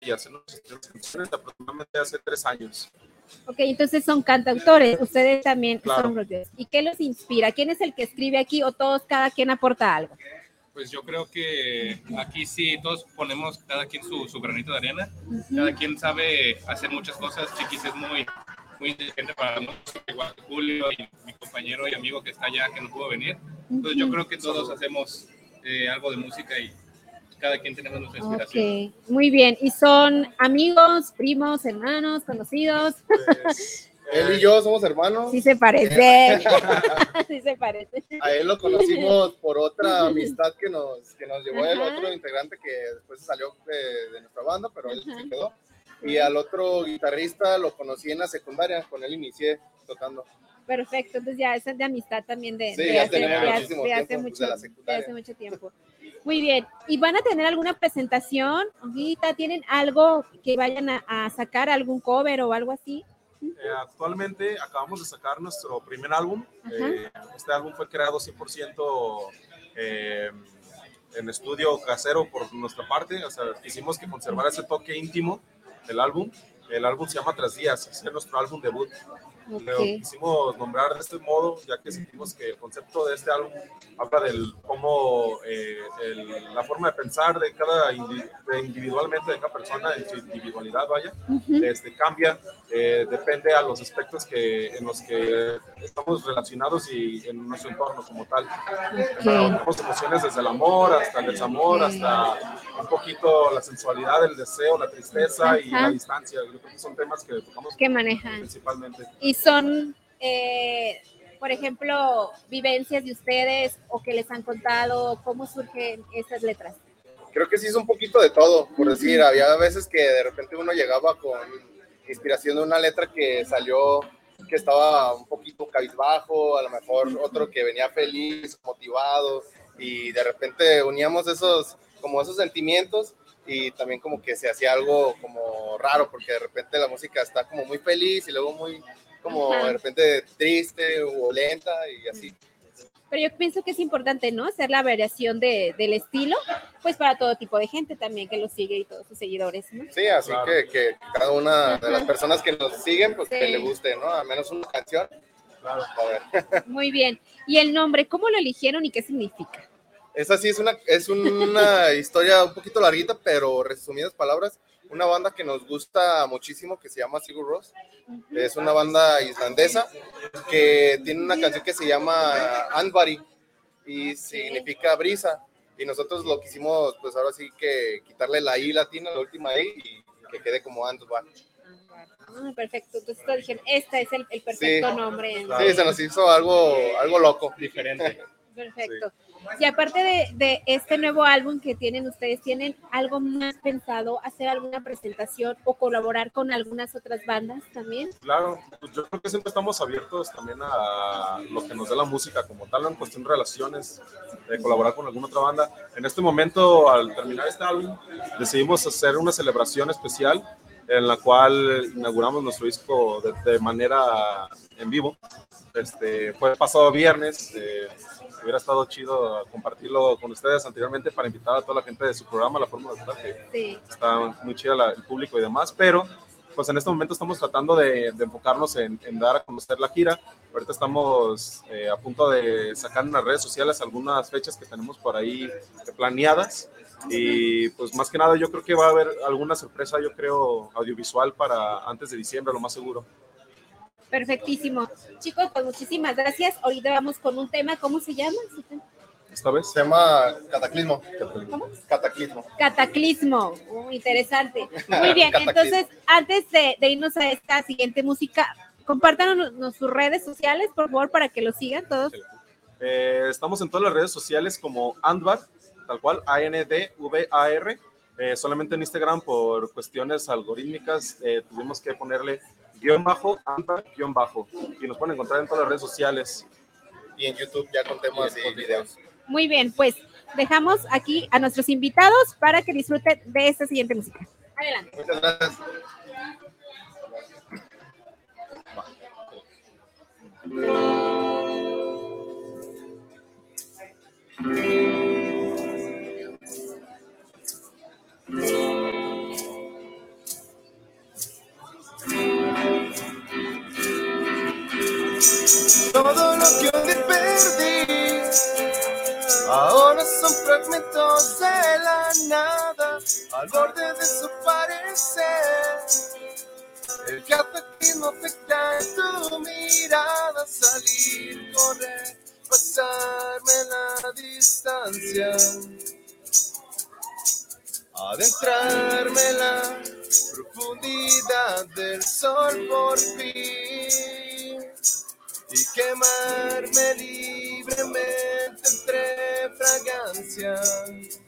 Y hacernos canciones aproximadamente hace tres años. Ok, entonces son cantautores, ustedes también Claro. son rockers. ¿Y qué los inspira? ¿Quién es el que escribe aquí o todos, cada quien aporta algo? Pues yo creo que aquí sí todos ponemos cada quien su, su granito de arena. Ujú. Cada quien sabe hacer muchas cosas. Chiquis es muy, muy inteligente para música, igual que Julio y mi compañero y amigo que está allá que no pudo venir. Entonces yo Ujú. creo que todos hacemos eh, algo de música y cada quien tenemos nuestra inspiración. Ok, muy bien. ¿Y son amigos, primos, hermanos, conocidos? Él y yo somos hermanos. Sí se parecen. sí se parecen. A él lo conocimos por otra amistad que nos, que nos llevó el Ajá. otro integrante que después salió de, de nuestra banda, pero él Ajá. se quedó. Y al otro guitarrista lo conocí en la secundaria, con él inicié tocando. Perfecto, entonces ya esa es de amistad también de, Sí, de ya hace, de hace- de hace tiempo, mucho, de hace mucho tiempo. Muy bien. ¿Y van a tener alguna presentación? Ahorita tienen algo que vayan a, a sacar, algún cover o algo así. Eh, actualmente acabamos de sacar nuestro primer álbum. Eh, este álbum fue creado 100% eh, en estudio casero por nuestra parte. O sea, quisimos que conservara ese toque íntimo del álbum. El álbum se llama Tras Días, es nuestro álbum debut. Ok. Lo quisimos nombrar de este modo, ya que sentimos que el concepto de este álbum habla del cómo eh, el- la forma de pensar de cada indi- de individualmente de cada persona en su individualidad, vaya, Ujú. este, cambia, eh, depende a los aspectos que, en los que estamos relacionados y en nuestro entorno como tal. Tenemos emociones desde el amor hasta el desamor, Ok. hasta un poquito la sensualidad, el deseo, la tristeza y Ajá. la distancia. Yo creo que son temas que tocamos Que manejan. principalmente. Y son, eh, por ejemplo, vivencias de ustedes o que les han contado, cómo surgen esas letras. Creo que sí es un poquito de todo, por decir, había veces que de repente uno llegaba con inspiración de una letra que salió que estaba un poquito cabizbajo, a lo mejor otro que venía feliz, motivado, y de repente uníamos esos, como esos sentimientos y también como que se hacía algo como raro, porque de repente la música está como muy feliz y luego muy como Ajá. de repente triste o lenta y así. Pero yo pienso que es importante, ¿no? Hacer la variación de, del estilo, pues para todo tipo de gente también que lo sigue y todos sus seguidores, ¿no? Sí, así que, que cada una de las personas que nos siguen, pues que Sí. le guste, ¿no? Al menos una canción. A ver. Muy bien. ¿Y el nombre, cómo lo eligieron y qué significa? Esa sí es una, es una historia un poquito larguita, pero resumidas palabras, una banda que nos gusta muchísimo que se llama Sigur Rós. Es una banda islandesa que tiene una canción que se llama Andvari y significa brisa. Y nosotros lo quisimos, pues ahora sí que quitarle la I latina, la última I, y que quede como Andvar. Ah, perfecto. Entonces dijeron, este es el, el perfecto Sí. nombre. Sí, se nos hizo algo, algo loco. Diferente. Perfecto. Y aparte de, este nuevo álbum que tienen ustedes, ¿tienen algo más pensado, hacer alguna presentación o colaborar con algunas otras bandas también? Claro, pues yo creo que siempre estamos abiertos también a lo que nos dé la música como tal, en cuestión de relaciones, de colaborar con alguna otra banda. En este momento, al terminar este álbum, decidimos hacer una celebración especial en la cual inauguramos nuestro disco de, manera en vivo. Este, fue pasado viernes, eh, hubiera estado chido compartirlo con ustedes anteriormente para invitar a toda la gente de su programa, La Fórmula Total, que Sí. está muy chida la- el público y demás, pero pues en este momento estamos tratando de, de enfocarnos en, en dar a conocer la gira. Ahorita estamos eh, a punto de sacar en las redes sociales algunas fechas que tenemos por ahí planeadas y pues más que nada yo creo que va a haber alguna sorpresa, yo creo, audiovisual para antes de diciembre, lo más seguro. Perfectísimo. Chicos, pues muchísimas gracias. Ahorita vamos con un tema, ¿cómo se llama? Esta vez se llama Cataclismo. ¿Cómo? Cataclismo. Cataclismo. Muy interesante. Muy bien, entonces, antes de, de irnos a esta siguiente música, compártanos sus redes sociales, por favor, para que lo sigan todos. Eh, estamos en todas las redes sociales como Andvar, tal cual, A-N-D-V-A-R. Eh, solamente en Instagram por cuestiones algorítmicas eh, tuvimos que ponerle guion bajo, Andvar, guion bajo. Y nos pueden encontrar en todas las redes sociales. Y en YouTube ya con temas y videos. Muy bien, pues dejamos aquí a nuestros invitados para que disfruten de esta siguiente música. Adelante. Muchas gracias. Que día perdí, ahora son fragmentos de la nada, al borde de desaparecer. El cataclismo afecta en tu mirada, salir, correr, pasarme la distancia, adentrarme en la profundidad del sol por fin y quemarme libremente entre fragancias.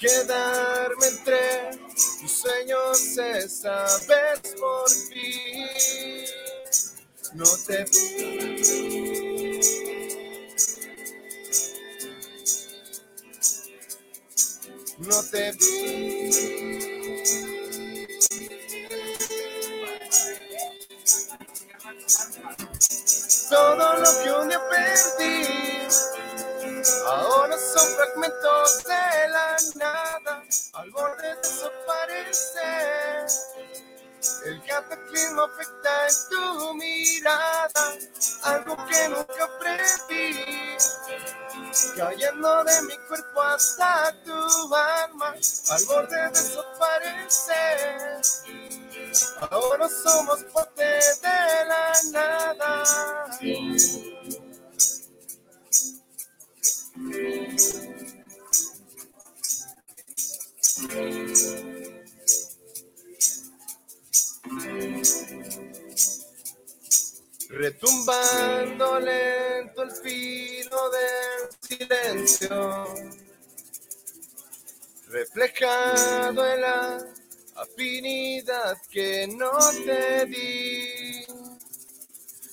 Quedarme entre tus sueños esta vez por fin. No te vi. No te Todo lo que un día perdí, ahora son fragmentos de la nada, al borde de desaparecer. El cataclismo afecta en tu mirada, algo que nunca preví, cayendo de mi cuerpo hasta tu alma, al borde de desaparecer. Ahora somos parte de la nada. Retumbando lento el filo del silencio, reflejado en la afinidad que no te di.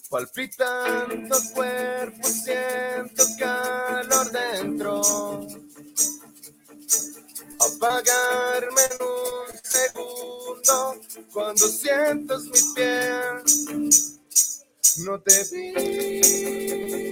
Palpitando cuerpo, siento calor dentro. Apagarme en un segundo cuando sientas mi piel. No te vi.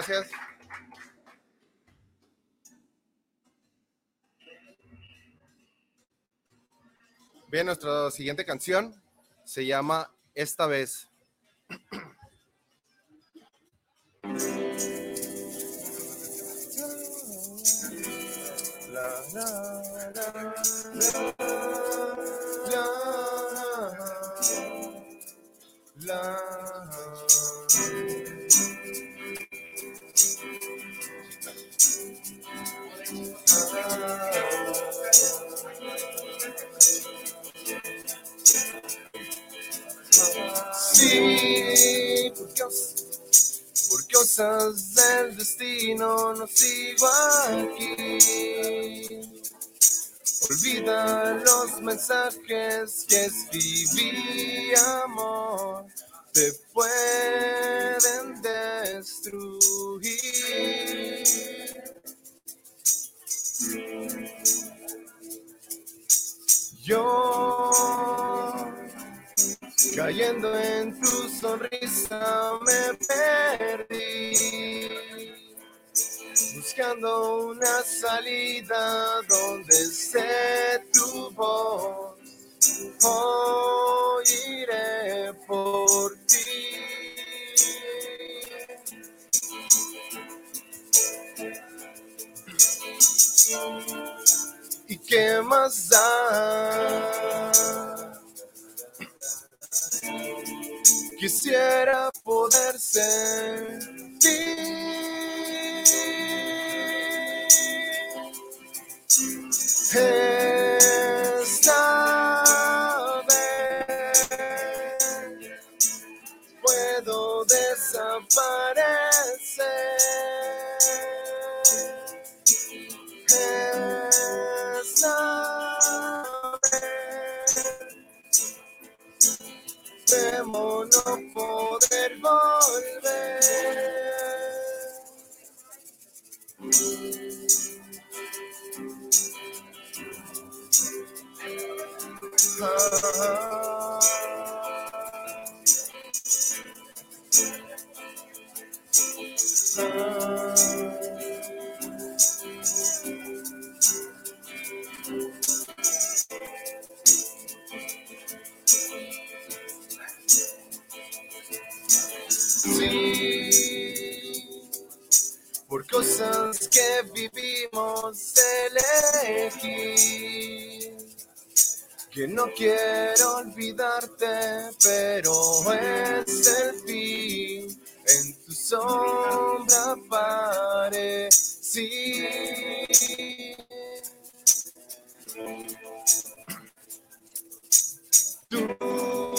Gracias. Bien, nuestra siguiente canción se llama Esta vez. Donde esté tu voz. Hoy iré por ti. ¿Y qué más da? Quisiera poder ser temo no poder volver. Sí, por cosas que vivimos elegir. Que no quiero olvidarte, pero es el fin. En tu sombra parecí. Tú,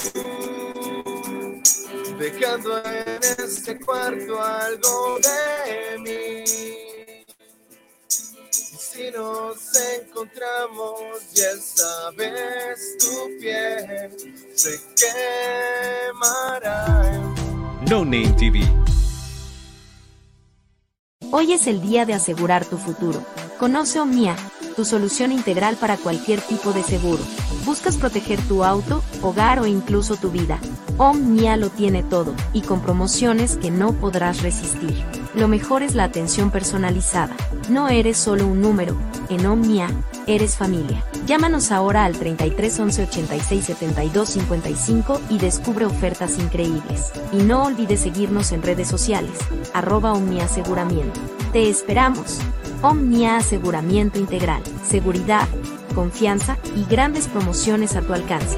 dejando en este cuarto algo de mí. Si nos encontramos y esta vez tu piel se quemará. No Name TV. Hoy es el día de asegurar tu futuro. Conoce Omnia, tu solución integral para cualquier tipo de seguro. ¿Buscas proteger tu auto, hogar o incluso tu vida? Omnia lo tiene todo, y con promociones que no podrás resistir. Lo mejor es la atención personalizada. No eres solo un número, en Omnia, eres familia. Llámanos ahora al 33 11 86 72 55 y descubre ofertas increíbles. Y no olvides seguirnos en redes sociales, arroba Omnia Aseguramiento. Te esperamos. Omnia Aseguramiento Integral, seguridad, confianza y grandes promociones a tu alcance.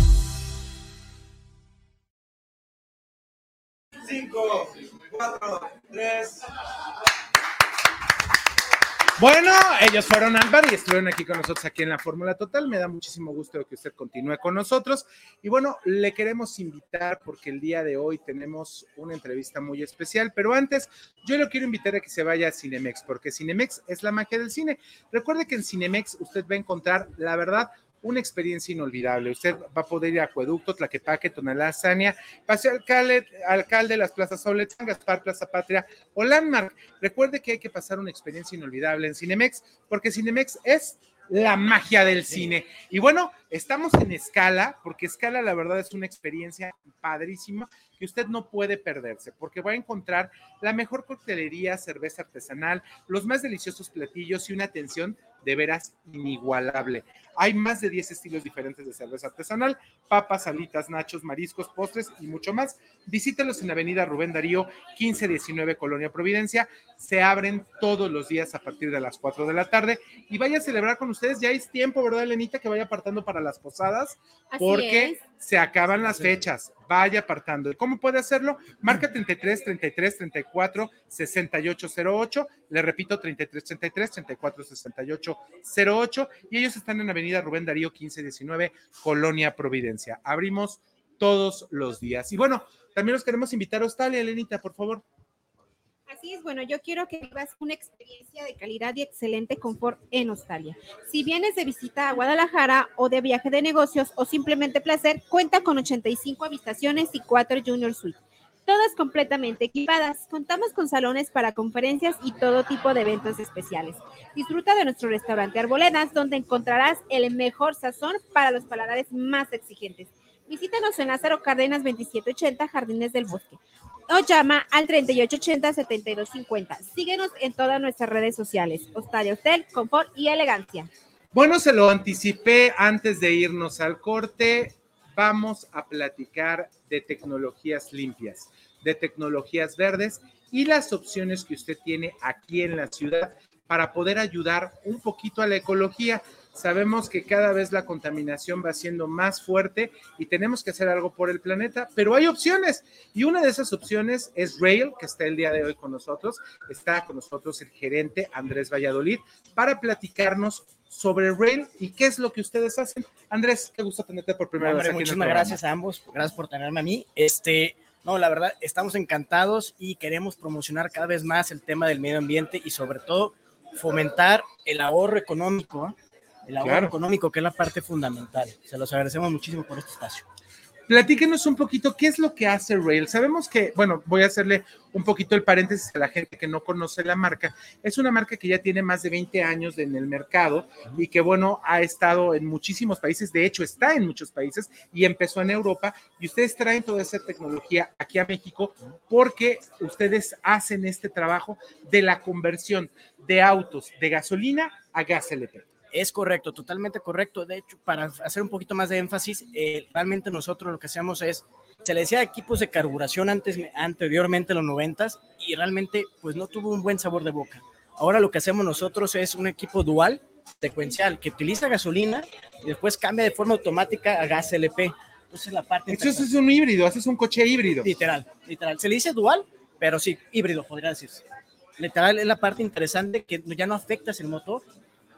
5, 4, 3. Bueno, ellos fueron al bar y estuvieron aquí con nosotros aquí en la Fórmula Total. Me da muchísimo gusto que usted continúe con nosotros. Y bueno, le queremos invitar porque el día de hoy tenemos una entrevista muy especial. Pero antes, yo lo quiero invitar a que se vaya a Cinemex, porque Cinemex es la magia del cine. Recuerde que en Cinemex usted va a encontrar, la verdad, una experiencia inolvidable. Usted va a poder ir a Acueducto, Tlaquepaque, Tonalá, Sania, Paseo Alcalde, Alcalde, las plazas Solet, San Gaspar, Plaza Patria o Landmark. Recuerde que hay que pasar una experiencia inolvidable en Cinemex, porque Cinemex es la magia del cine. Y bueno, estamos en Escala, porque Escala la verdad es una experiencia padrísima que usted no puede perderse, porque va a encontrar la mejor coctelería, cerveza artesanal, los más deliciosos platillos y una atención de veras inigualable. Hay más de 10 estilos diferentes de cerveza artesanal, papas, salitas, nachos, mariscos, postres y mucho más. Visítelos en Avenida Rubén Darío, 1519 Colonia Providencia. Se abren todos los días a partir de las 4 de la tarde y vaya a celebrar con ustedes. Ya es tiempo, ¿verdad, Elenita? Que vaya apartando para las posadas Así porque es. se acaban las fechas. Vaya apartando. ¿Y ¿Cómo puede hacerlo? Marca 33 33 34 6808. Le repito, 33 33 34 68 08. Y ellos están en Avenida Rubén Darío 1519, Colonia Providencia. Abrimos todos los días. Y bueno, también los queremos invitar a Australia, Elenita, por favor. Así es, bueno, yo quiero que vivas una experiencia de calidad y excelente confort en Australia. Si vienes de visita a Guadalajara o de viaje de negocios o simplemente placer, cuenta con 85 habitaciones y 4 Junior Suite. Todas completamente equipadas. Contamos con salones para conferencias y todo tipo de eventos especiales. Disfruta de nuestro restaurante Arboledas, donde encontrarás el mejor sazón para los paladares más exigentes. Visítanos en Lázaro Cárdenas 2780, Jardines del Bosque. O llama al 3880-7250. Síguenos en todas nuestras redes sociales. Hostalia Hotel, Confort y Elegancia. Bueno, se lo anticipé antes de irnos al corte. vamos a platicar de tecnologías limpias, de tecnologías verdes y las opciones que usted tiene aquí en la ciudad para poder ayudar un poquito a la ecología. Sabemos que cada vez la contaminación va siendo más fuerte y tenemos que hacer algo por el planeta, pero hay opciones. Y una de esas opciones es Rail, que está el día de hoy con nosotros. Está con nosotros el gerente Andrés Valladolid para platicarnos sobre Rail y qué es lo que ustedes hacen. Andrés, qué gusto tenerte por primera Hombre, vez aquí muchísimas gracias a ambos, gracias por tenerme a mí. Este, no, la verdad, estamos encantados y queremos promocionar cada vez más el tema del medio ambiente y sobre todo fomentar el ahorro económico, ¿eh? El ahorro Claro. económico que es la parte fundamental. Se los agradecemos muchísimo por este espacio. Platíquenos un poquito qué es lo que hace Rail. Sabemos que, bueno, voy a hacerle un poquito el paréntesis a la gente que no conoce la marca. Es una marca que ya tiene más de 20 años en el mercado y que, bueno, ha estado en muchísimos países. De hecho, está en muchos países y empezó en Europa. Y ustedes traen toda esa tecnología aquí a México porque ustedes hacen este trabajo de la conversión de autos de gasolina a gas LP. Es correcto, totalmente correcto. De hecho, para hacer un poquito más de énfasis, eh, realmente nosotros lo que hacemos es, se le decía equipos de carburación antes, anteriormente en los noventas y realmente pues no tuvo un buen sabor de boca. Ahora lo que hacemos nosotros es un equipo dual, secuencial, que utiliza gasolina y después cambia de forma automática a gas LP. Entonces la parte... Entonces es un híbrido, haces un coche híbrido. Literal, literal. Se le dice dual, pero sí, híbrido podría decirse. Literal es la parte interesante que ya no afectas el motor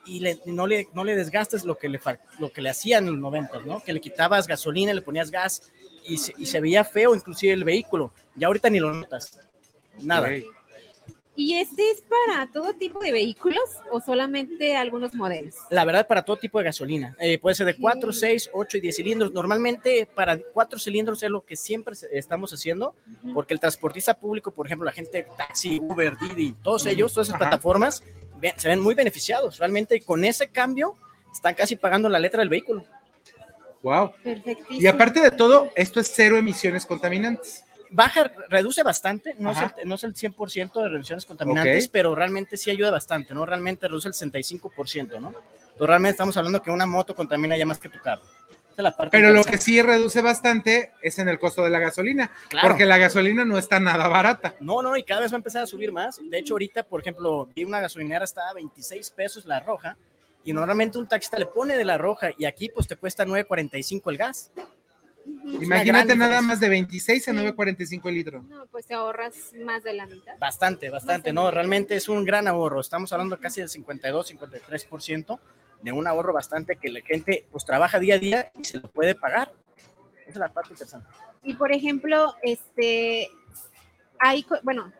y le- no, le, no le desgastas lo que le, lo que le hacían en los 90, ¿no? Que le quitabas gasolina, le ponías gas y se, y se veía feo inclusive el vehículo. Ya ahorita ni lo notas. Nada. ¿Y este es para todo tipo de vehículos o solamente algunos modelos? La verdad, para todo tipo de gasolina. Eh, puede ser de 4, 6, 8 y 10 cilindros. Normalmente para 4 cilindros es lo que siempre estamos haciendo, porque el transportista público, por ejemplo, la gente de taxi, Uber, Didi, todos ellos, todas esas Ajá. plataformas, ve- se ven muy beneficiados. Realmente con ese cambio están casi pagando la letra del vehículo. Wow. Perfectísimo. Y aparte de todo, esto es cero emisiones contaminantes. Baja, reduce bastante, no es, el, no es el 100% de reducciones contaminantes, pero realmente sí ayuda bastante, ¿no? Realmente reduce el 65%, ¿no? Pero realmente estamos hablando que una moto contamina ya más que tu carro. La parte Pero lo que sí reduce bastante es en el costo de la gasolina, Claro. porque la gasolina no está nada barata. No, no, y cada vez va a empezar a subir más. De hecho, ahorita, por ejemplo, vi una gasolinera está a 26 pesos la roja y normalmente un taxista le pone de la roja y aquí pues te cuesta 9.45 el gas. Imagínate nada más de 26 a 9.45 el litro. No, pues te ahorras más de la mitad. Bastante, bastante, no, realmente es un gran ahorro. Estamos hablando casi del 52, 53% de un ahorro bastante que la gente pues trabaja día a día y se lo puede pagar. Esa es la parte interesante. Y por ejemplo, este, hay, bueno,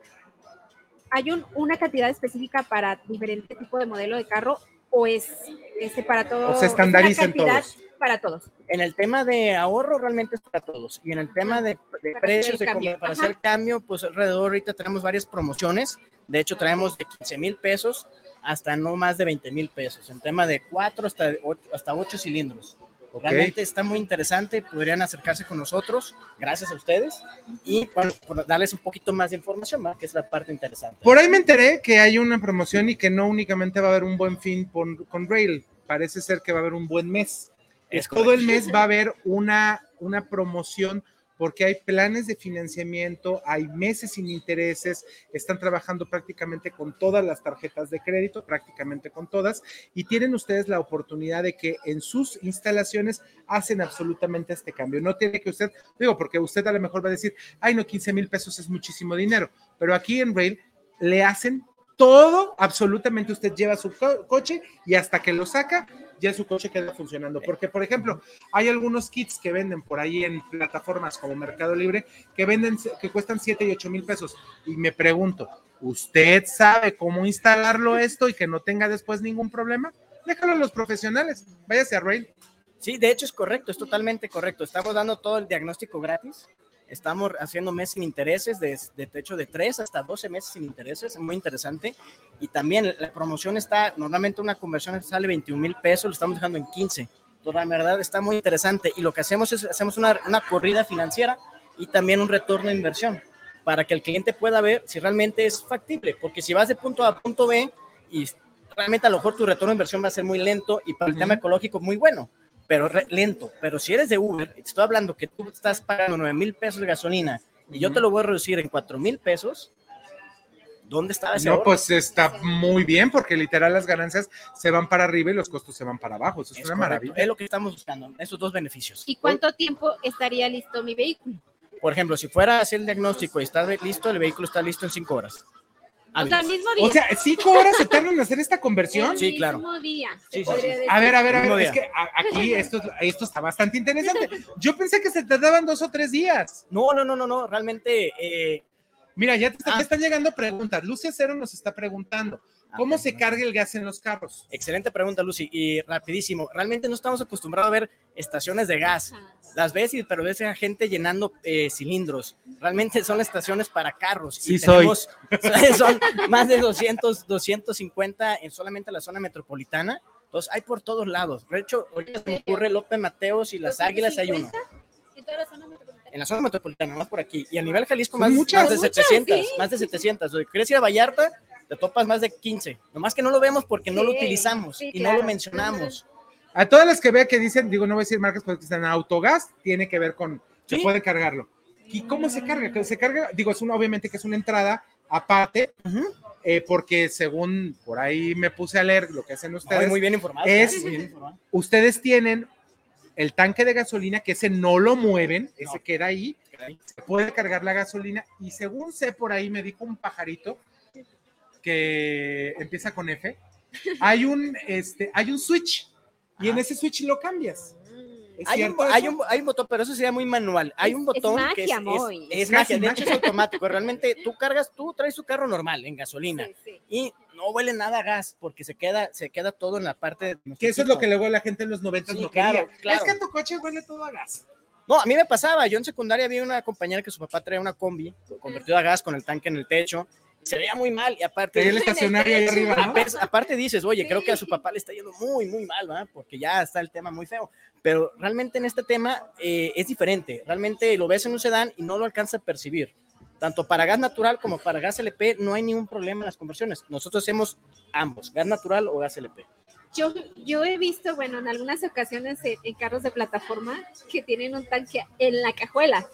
hay un- una cantidad específica para diferente tipo de modelo de carro o es este para todos. O se estandarizan es una cantidad todos. Para todos. En el tema de ahorro realmente es para todos. Y en el tema de, de precios, de cambio. para Ajá. hacer cambio, pues alrededor ahorita tenemos varias promociones. De hecho, traemos de 15 mil pesos hasta no más de 20 mil pesos. En tema de 4 hasta 8, hasta 8 cilindros. Realmente está muy interesante. Podrían acercarse con nosotros, gracias a ustedes. Y bueno, por darles un poquito más de información, que es la parte interesante. Por ahí me enteré que hay una promoción y que no únicamente va a haber un buen fin con, con Rail, parece ser que va a haber un buen mes. Es Todo el correcto. mes va a haber una, una promoción porque hay planes de financiamiento, hay meses sin intereses, están trabajando prácticamente con todas las tarjetas de crédito, prácticamente con todas, y tienen ustedes la oportunidad de que en sus instalaciones hacen absolutamente este cambio. No tiene que usted, digo, porque usted a lo mejor va a decir, ay, no, 15 mil pesos es muchísimo dinero, pero aquí en Rail le hacen todo, absolutamente usted lleva su co- coche y hasta que lo saca, ya su coche queda funcionando. Porque, por ejemplo, hay algunos kits que venden por ahí en plataformas como Mercado Libre que venden, que cuestan 7 y 8 mil pesos. Y me pregunto, ¿usted sabe cómo instalarlo esto y que no tenga después ningún problema? Déjalo a los profesionales, váyase a Rail. Sí, de hecho es correcto, es totalmente correcto. Estamos dando todo el diagnóstico gratis. Estamos haciendo meses sin intereses, de, de techo de 3 hasta 12 meses sin intereses, muy interesante. Y también la promoción está, normalmente una conversión sale 21 mil pesos, lo estamos dejando en 15. Entonces, la verdad está muy interesante. Y lo que hacemos es, hacemos una, una corrida financiera y también un retorno de inversión para que el cliente pueda ver si realmente es factible. Porque si vas de punto A a punto B y realmente a lo mejor tu retorno de inversión va a ser muy lento y para el tema ecológico muy bueno. Pero re- lento. Pero si eres de Uber, estoy hablando que tú estás pagando 9 mil pesos de gasolina y yo te lo voy a reducir en 4 mil pesos, ¿dónde está ese No, ahorro? pues está muy bien, porque literal las ganancias se van para arriba y los costos se van para abajo. Eso es, Es una correcto, maravilla. Es lo que estamos buscando, esos dos beneficios. ¿Y cuánto tiempo estaría listo mi vehículo? Por ejemplo, si fuera a hacer el diagnóstico y está listo, el vehículo está listo en 5 horas. O sea, el mismo día. O sea, ¿cinco horas se tardan en hacer esta conversión? Sí, claro. El mismo día. Sí, sí, podría sí. decir. A ver, a ver, a ver, es que aquí esto, es- esto está bastante interesante. Yo pensé que se tardaban dos o tres días. No, no, no, no, no, realmente... eh, Mira, ya, te está- Ah. están llegando preguntas. Lucia Cero nos está preguntando, ¿cómo se carga el gas en los carros? Excelente pregunta, Lucy. Y rapidísimo, realmente no estamos acostumbrados a ver estaciones de gas. Las ves, y- pero ves a gente llenando eh, cilindros. Realmente son estaciones para carros. Sí y soy. tenemos- son más de 200, 250 en solamente la zona metropolitana. Entonces, hay por todos lados. De hecho, ahorita se me ocurre López Mateos y las Águilas hay uno. En toda la zona metropolitana. En la zona metropolitana, más por aquí. Y a nivel Jalisco, más, muchas. más de muchas, 700. sí. Más de 700. O sea, ¿Quieres ir a Vallarta? Te topas más de 15. Nomás que no lo vemos porque no lo Sí, utilizamos sí, y no lo claro. mencionamos. A todas las que vea que dicen, digo, no voy a decir marcas porque están autogas, tiene que ver con, se Sí. puede cargarlo. ¿Y cómo se carga? Que Se carga, digo, es una, obviamente que es una entrada aparte, eh, porque según por ahí me puse a leer lo que hacen ustedes, Ay, muy bien informado. es- muy bien informado. ustedes tienen el tanque de gasolina, que ese no lo mueven, ese queda ahí, se puede cargar la gasolina, y según sé por ahí, me dijo un pajarito que empieza con F, hay un, este, hay un switch, y en ese switch lo cambias. ¿Es Hay un, hay, un, hay un botón, pero eso sería muy manual. Hay Es- un es botón que es, magia, es- Moy. es Es magia. De hecho, es automático. Realmente tú cargas, tú traes tu carro normal en gasolina Sí, sí. y no huele nada a gas porque se queda, se queda todo en la parte de Que eso es lo que luego la gente en los 90 Sí, no claro, quería. claro. Es que tu coche huele todo a gas. No, a mí me pasaba. Yo en secundaria vi una compañera que su papá traía una combi convertida a gas con el tanque en el techo. y Se veía muy mal y aparte... El estacionario ahí arriba, ¿no? Aparte, aparte dices, oye, creo que a su papá le está yendo muy, muy mal, ¿verdad? Porque ya está el tema muy feo. Pero realmente en este tema eh, es diferente. Realmente lo ves en un sedán y no lo alcanza a percibir. Tanto para gas natural como para gas LP no hay ningún problema en las conversiones. Nosotros hacemos ambos, gas natural o gas LP. Yo, yo he visto, bueno, en algunas ocasiones en, en carros de plataforma que tienen un tanque en la cajuela.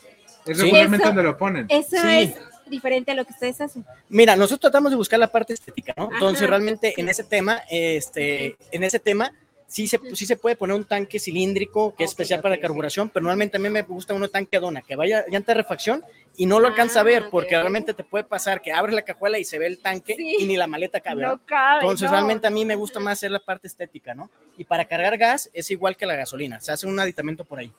Es Sí. regularmente Eso- donde lo ponen. Eso Sí. es diferente a lo que ustedes hacen. Mira, nosotros tratamos de buscar la parte estética, ¿no? Entonces, realmente en ese tema, este, en ese tema, sí se, sí se puede poner un tanque cilíndrico que es especial para carburación, pero normalmente a mí me gusta uno tanque dona, que vaya llanta de refacción y no lo alcanza a ver, Ah, porque realmente te puede pasar que abres la cajuela y se ve el tanque Sí. y ni la maleta cabe. ¿no? No cabe. Entonces, no. realmente a mí me gusta más hacer la parte estética, ¿no? Y para cargar gas es igual que la gasolina, se hace un aditamento por ahí.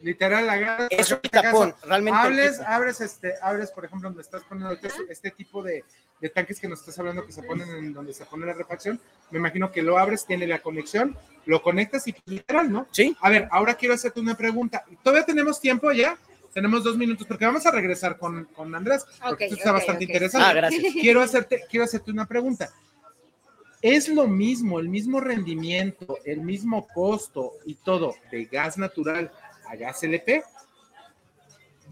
Literal, la gas. Es un tapón, realmente. Hables, abres, este, abres, por ejemplo, donde estás poniendo este, este tipo de, de tanques que nos estás hablando que se ponen en donde se pone la refacción. Me imagino que lo abres, tiene la conexión, lo conectas y literal, ¿no? Sí. A ver, ahora quiero hacerte una pregunta. ¿Todavía tenemos tiempo ya? Tenemos dos minutos porque vamos a regresar con, con Andrés, porque Ok, esto está bastante interesante. Ah, gracias. Quiero hacerte, quiero hacerte una pregunta. ¿Es lo mismo, el mismo rendimiento, el mismo costo y todo de gas natural a gas LP?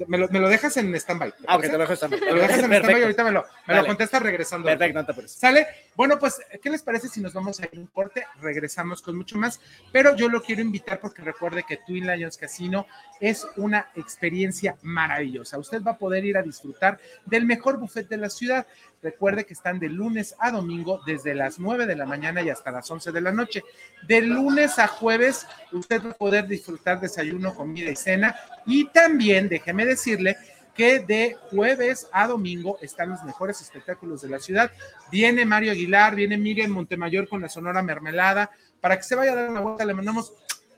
Me lo, me lo dejas en stand-by. ¿te Ah, ok, parece? te lo dejo estar. Me lo dejas en stand-by y ahorita me lo, me lo contestas regresando. Perfecto, no te apures. ¿Sale? Bueno, pues, ¿qué les parece si nos vamos a ir a un corte? Regresamos con mucho más, pero yo lo quiero invitar porque recuerde que Twin Lions Casino es una experiencia maravillosa. Usted va a poder ir a disfrutar del mejor buffet de la ciudad. Recuerde que están de lunes a domingo desde las 9 de la mañana y hasta las 11 de la noche. De lunes a jueves usted va a poder disfrutar desayuno, comida y cena. Y también, déjeme decirle, que de jueves a domingo están los mejores espectáculos de la ciudad. Viene Mario Aguilar, viene Miriam Montemayor con la Sonora Mermelada. Para que se vaya a dar una vuelta, le mandamos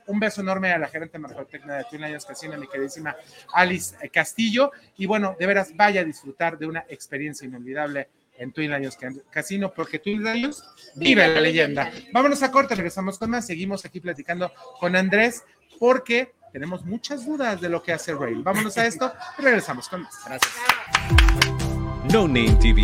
un beso enorme a la gerente mercadotecnia de Twin Lions Casino, mi queridísima Alice eh, Castillo. Y bueno, de veras, vaya a disfrutar de una experiencia inolvidable en Twin Lions Ca- Casino, porque Twin Lions vive la leyenda. Vámonos a corte, regresamos con más. Seguimos aquí platicando con Andrés, porque tenemos muchas dudas de lo que hace Rail. Vámonos a esto y regresamos con más. Gracias. No Name TV.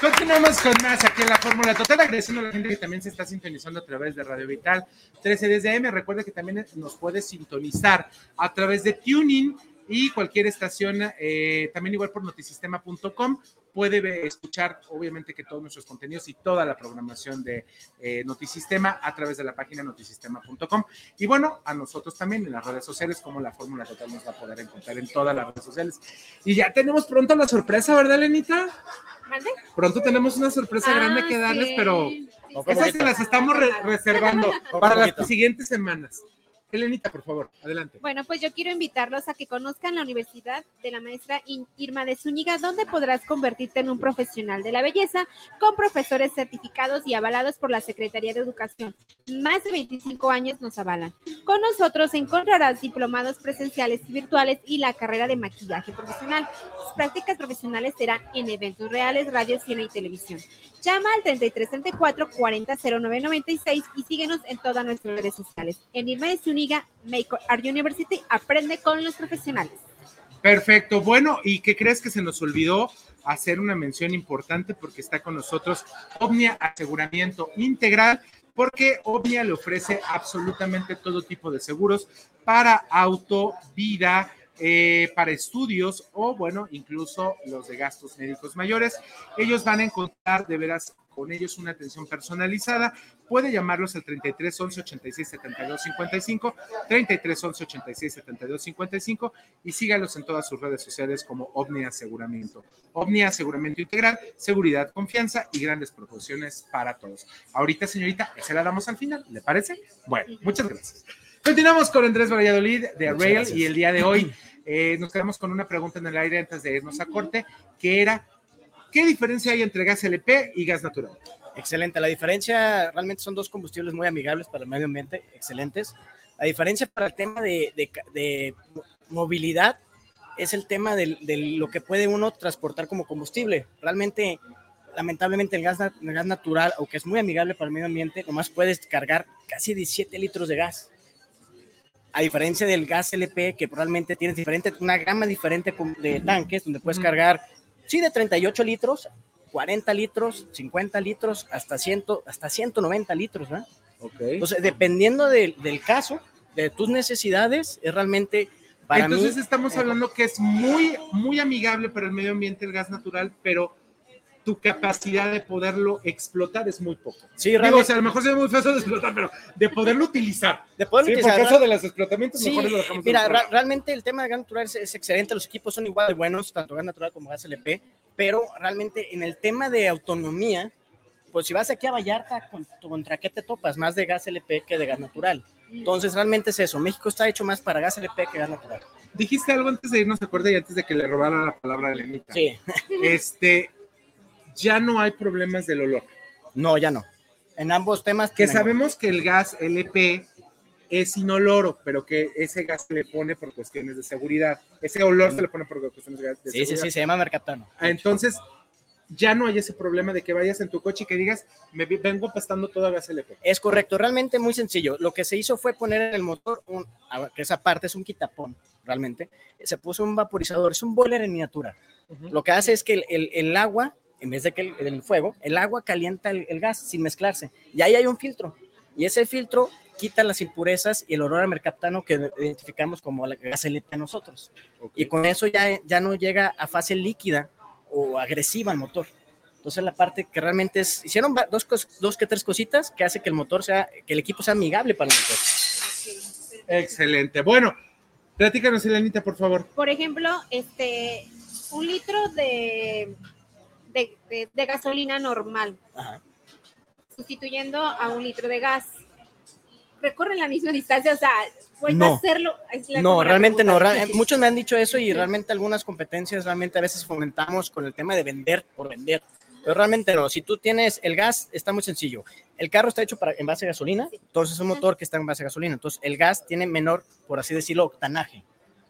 Continuamos con más aquí en la Fórmula Total, agradeciendo a la gente que también se está sintonizando a través de Radio Vital 13 desde M. Recuerde que también nos puede sintonizar a través de Tuning y cualquier estación, eh, también igual por notisistema.com, puede escuchar obviamente que todos nuestros contenidos y toda la programación de eh, Notisistema a través de la página notisistema.com. Y bueno, a nosotros también en las redes sociales, como la Fórmula Total nos va a poder encontrar en todas las redes sociales. Y ya tenemos pronto la sorpresa, ¿verdad, Lenita? ¿Mande? Pronto tenemos una sorpresa Ah, grande que darles, sí. pero esas se las estamos re- reservando para las siguientes semanas. Elenita, por favor, adelante. Bueno, pues yo quiero invitarlos a que conozcan la Universidad de la Maestra Irma de Zúñiga, donde podrás convertirte en un profesional de la belleza con profesores certificados y avalados por la Secretaría de Educación. Más de 25 años nos avalan. Con nosotros encontrarás diplomados presenciales y virtuales y la carrera de maquillaje profesional. Sus prácticas profesionales serán en eventos reales, radio, cine y televisión. Llama al 3334 400996 y síguenos en todas nuestras redes sociales. En Irma de Zúñiga, Make Art University, aprende con los profesionales. Perfecto. Bueno, ¿y qué crees que se nos olvidó hacer una mención importante porque está con nosotros Omnia Aseguramiento Integral? Porque Omnia le ofrece absolutamente todo tipo de seguros para auto, vida, eh, para estudios o, bueno, incluso los de gastos médicos mayores. Ellos van a encontrar de veras con ellos una atención personalizada. Puede llamarlos al 33 11 86 72 55, 33 11 86 72 55 y sígalos en todas sus redes sociales como OVNI Aseguramiento. OVNI Aseguramiento Integral, seguridad, confianza y grandes proporciones para todos. Ahorita, señorita, se la damos al final, ¿le parece? Bueno, muchas gracias. Continuamos con Andrés Valladolid de Rail y el día de hoy eh, nos quedamos con una pregunta en el aire antes de irnos a corte, que era, ¿qué diferencia hay entre gas LP y gas natural? Excelente. La diferencia realmente son dos combustibles muy amigables para el medio ambiente, excelentes. La diferencia para el tema de, de de mo- movilidad es el tema del- de, lo que puede uno transportar como combustible. Realmente, lamentablemente, el gas, el gas natural, aunque es muy amigable para el medio ambiente, nomás puedes cargar casi 17 litros de gas. A diferencia del gas LP, que realmente tienes diferente, una gama diferente de tanques, donde puedes cargar, sí, de 38 litros 40 litros, 50 litros, hasta, 100, hasta 190 litros, ¿verdad? Entonces, dependiendo del, del caso, de tus necesidades, es realmente para Entonces mí... estamos hablando que es muy, muy amigable para el medio ambiente el gas natural, pero tu capacidad de poderlo explotar es muy poco. Sí, Digo, realmente- o sea, a lo mejor se ve muy fácil de explotar, pero de poderlo utilizar. De poder Sí, utilizar, ¿verdad? de los explotamientos Sí, mejor lo dejamos de mira, ra- realmente el tema de gas natural es, es excelente, los equipos son igual de buenos, tanto gas natural como gas LP, pero realmente en el tema de autonomía, pues si vas aquí a Vallarta, con- ¿contra qué te topas? Más de gas LP que de gas natural. Entonces, realmente es eso. México está hecho más para gas LP que gas natural. Dijiste algo antes de irnos, acuerda, y antes de que le robara la palabra a Lenita. Sí. Este, ya no hay problemas del olor. No, ya no. En ambos temas. Que sabemos que el gas LP es inoloro, pero que ese gas se le pone por cuestiones de seguridad. Ese olor se le pone por cuestiones de, de Sí, sí, seguridad. sí, se llama mercaptano. Ah, Entonces, ya no hay ese problema de que vayas en tu coche y que digas, me vengo pastando todo a gas LP. Es correcto, realmente muy sencillo. Lo que se hizo fue poner en el motor, un, que esa parte es un quitapón, realmente. Se puso un vaporizador, es un boiler en miniatura. Lo que hace es que el, el- el agua, en vez de que el, el fuego, el agua calienta el, el gas sin mezclarse. Y ahí hay un filtro. Y ese filtro quita las impurezas y el olor a mercaptano que identificamos como la gas LP a nosotros. Y con eso ya, ya no llega a fase líquida o agresiva al motor. Entonces la parte que realmente es, hicieron dos, dos que tres cositas que hace que el motor sea, que el equipo sea amigable para el motor. Excelente. Bueno, platícanos, Elenita, por favor. Por ejemplo, este, un litro de, de, de- de gasolina normal, sustituyendo a un litro de gas. Recorren la misma distancia, o sea, puedes No. hacerlo. es la- No, realmente no. muchos me han dicho eso y realmente algunas competencias realmente a veces fomentamos con el tema de vender por vender. Pero realmente no. Si tú tienes el gas, está muy sencillo. El carro está hecho para, en base a gasolina, entonces es un motor que está en base a gasolina. Entonces el gas tiene menor, por así decirlo, octanaje.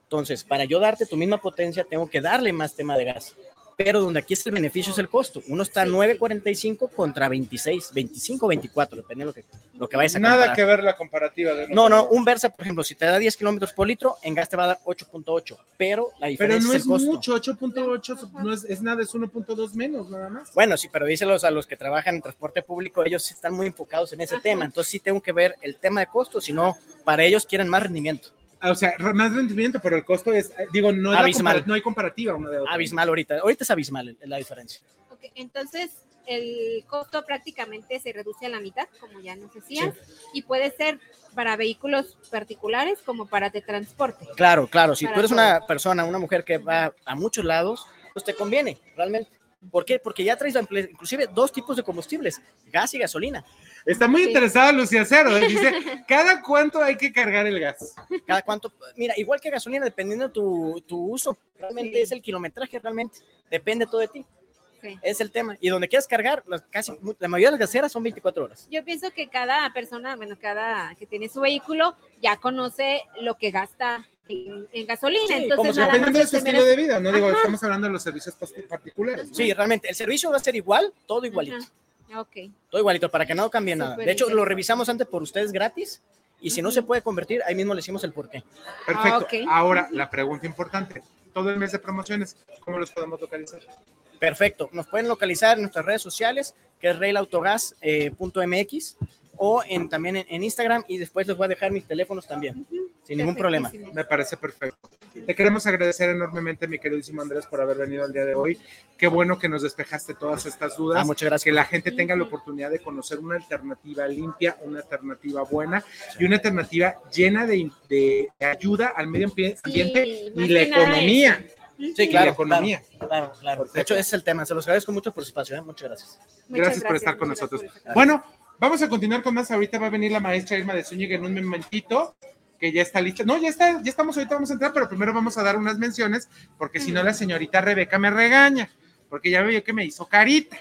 Entonces, para yo darte tu misma potencia, tengo que darle más tema de gas. Pero donde aquí está el beneficio es el costo. Uno está 9.45 contra 26, 25, 24, depende de lo que, lo que vayas a Nada comparar. que ver la comparativa. De No, no, un Versa, por ejemplo, si te da 10 kilómetros por litro, en gas te va a dar 8.8, pero la Pero diferencia no es es el costo. mucho, 8.8 no es, es nada, es 1.2 menos, nada más. Bueno, sí, pero díselos a los que trabajan en transporte público, ellos están muy enfocados en ese tema, entonces sí tengo que ver el tema de costo, si no, para ellos quieren más rendimiento. O sea, más rendimiento, pero el costo es, eh, digo, no, Abismal. no hay comparativa una de otra. Abismal ahorita, ahorita es abismal la diferencia. Ok, entonces, el costo prácticamente se reduce a la mitad, como ya nos decías, y puede ser para vehículos particulares como para de transporte. Claro, claro, si Para tú eres todo. una persona, una mujer que va a muchos lados, pues te conviene, realmente. ¿Por qué? Porque ya traes inclusive dos tipos de combustibles, gas y gasolina. Está muy interesada Lucía Cero, ¿eh? dice, ¿cada cuánto hay que cargar el gas? Cada cuánto, mira, igual que gasolina, dependiendo de tu, tu uso, realmente es el kilometraje, realmente, depende todo de ti. Es el tema. Y donde quieras cargar, las, casi, la mayoría de las gaseras son 24 horas. Yo pienso que cada persona, bueno, cada que tiene su vehículo, ya conoce lo que gasta en, en gasolina. Sí, entonces, como depende de su estilo de vida, no digo, Ajá. estamos hablando de los servicios particulares. ¿no? Sí, realmente, el servicio va a ser igual, todo igualito. Ok. Todo igualito, para que no cambie nada. De hecho, lo revisamos antes por ustedes gratis. Y si no se puede convertir, ahí mismo le decimos el porqué. Perfecto. Ah. Ahora, la pregunta importante. Todo el mes de promociones, ¿cómo los podemos localizar? Perfecto. Nos pueden localizar en nuestras redes sociales, que es reilautogás.mx, o en, también en, en Instagram, y después les voy a dejar mis teléfonos también, sin ningún problema. Me parece perfecto. Te queremos agradecer enormemente, mi queridísimo Andrés, por haber venido el día de hoy. Qué bueno que nos despejaste todas estas dudas. Ah, muchas gracias. Que la gente tenga la oportunidad de conocer una alternativa limpia, una alternativa buena y una alternativa llena de, de ayuda al medio ambiente y la economía. Sí, Y claro. la economía. Claro, claro, claro. De hecho, ese es el tema. Se los agradezco mucho por su espacio. ¿eh? Muchas gracias. Gracias, por estar con nosotros. Bueno, vamos a continuar con más. Ahorita va a venir la maestra Irma de Zúñiga en un momentito, que ya está lista. No, ya está, ya estamos, ahorita vamos a entrar, pero primero vamos a dar unas menciones, porque si no la señorita Rebeca me regaña, porque ya veo que me hizo carita.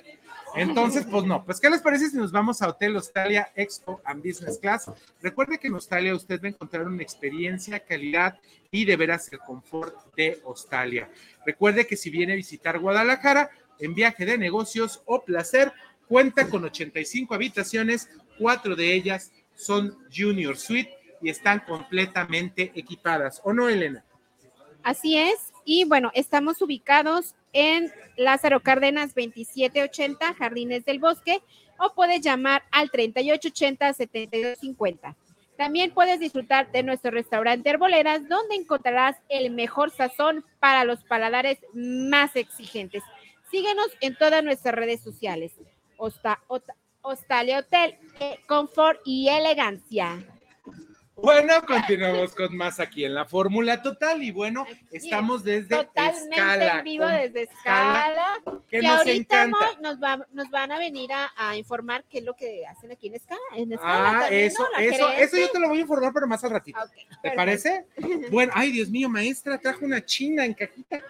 Entonces, pues no, pues ¿qué les parece si nos vamos a Hotel Australia Expo and Business Class? Recuerde que en Australia usted va a encontrar una experiencia, calidad y de veras el confort de Australia. Recuerde que si viene a visitar Guadalajara en viaje de negocios o placer, cuenta con 85 habitaciones, cuatro de ellas son Junior Suite y están completamente equipadas. ¿O no, Elena? Así es. Y bueno, estamos ubicados en Lázaro Cárdenas 2780, Jardines del Bosque, o puedes llamar al 3880-7250. También puedes disfrutar de nuestro restaurante Herboleras, donde encontrarás el mejor sazón para los paladares más exigentes. Síguenos en todas nuestras redes sociales. Hosta- Ota- Hostalia Hotel, eh, confort y elegancia. Bueno, continuamos con más aquí en la Fórmula Total y bueno, estamos desde Totalmente Escala. en vivo desde Escala. que Que nos ahorita encanta. Nos, va- nos van a venir a, a informar qué es lo que hacen aquí en Escala. En Escala Ah, también, eso, eso, eso yo te lo voy a informar, pero más al ratito. ¿Te perfecto. parece? Bueno, ay, Dios mío, maestra, trajo una china en cajita.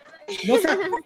No,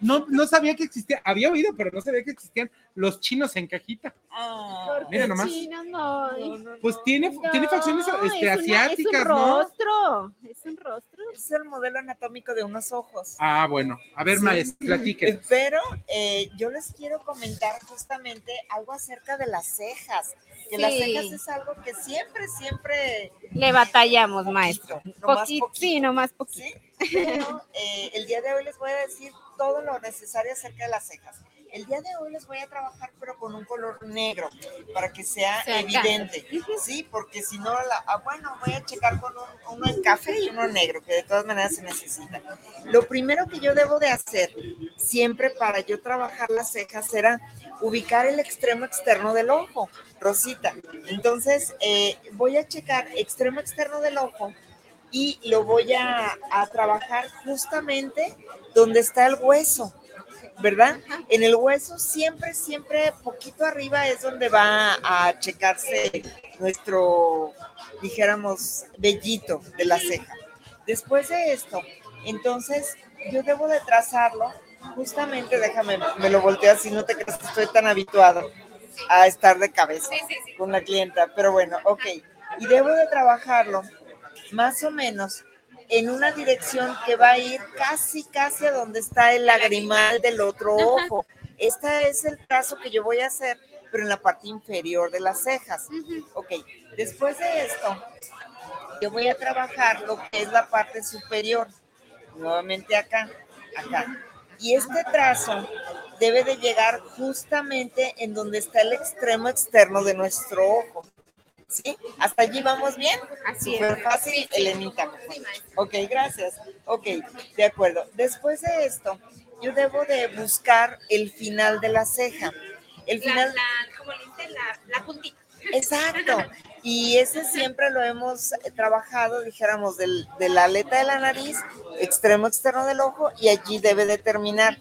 no, no sabía que existía, había oído, pero no sabía que existían los chinos en cajita. ¿Por Mira nomás. Moy? Pues tiene, tiene facciones No, este, es una- asiáticas, es un ¿no? rostro, es un rostro. Es el modelo anatómico de unos ojos. Ah, bueno. A ver, Sí. maestra, platique. Pero eh, yo les quiero comentar justamente algo acerca de las cejas. Que las Sí. cejas es algo que siempre, siempre Le batallamos, maestro. nomás Poqui- sí, nomás poquito. Pero eh, el día de hoy les voy a decir todo lo necesario acerca de las cejas. El día de hoy les voy a trabajar, pero con un color negro, para que sea evidente. Sí, porque si no, la, ah, bueno, voy a checar con un- uno en café y uno negro, que de todas maneras se necesita. Lo primero que yo debo de hacer, siempre para yo trabajar las cejas, será ubicar el extremo externo del ojo, Rosita. Entonces, eh, voy a checar extremo externo del ojo y lo voy a, a trabajar justamente donde está el hueso, ¿verdad? En el hueso siempre, siempre poquito arriba es donde va a checarse nuestro, dijéramos, vellito de la ceja. Después de esto, entonces yo debo de trazarlo, justamente, déjame, me lo volteo así, no te creas que estoy tan habituado a estar de cabeza con la clienta, pero bueno, ok. Y debo de trabajarlo más o menos en una dirección que va a ir casi, casi a donde está el lagrimal del otro ojo. Este es el trazo que yo voy a hacer, pero en la parte inferior de las cejas. Ok, después de esto, yo voy a trabajar lo que es la parte superior. Nuevamente acá, acá. Y este trazo debe de llegar justamente en donde está el extremo externo de nuestro ojo. ¿Sí? ¿Hasta allí vamos bien? Así es. Súper fácil, Elenita. Ok, gracias. Ok, de acuerdo. Después de esto, yo debo de buscar el final de la ceja. El La, final... la, como le dicen, la, la puntita. Exacto. Y ese siempre lo hemos trabajado, dijéramos, del, de la aleta de la nariz, extremo externo del ojo, y allí debe de terminar.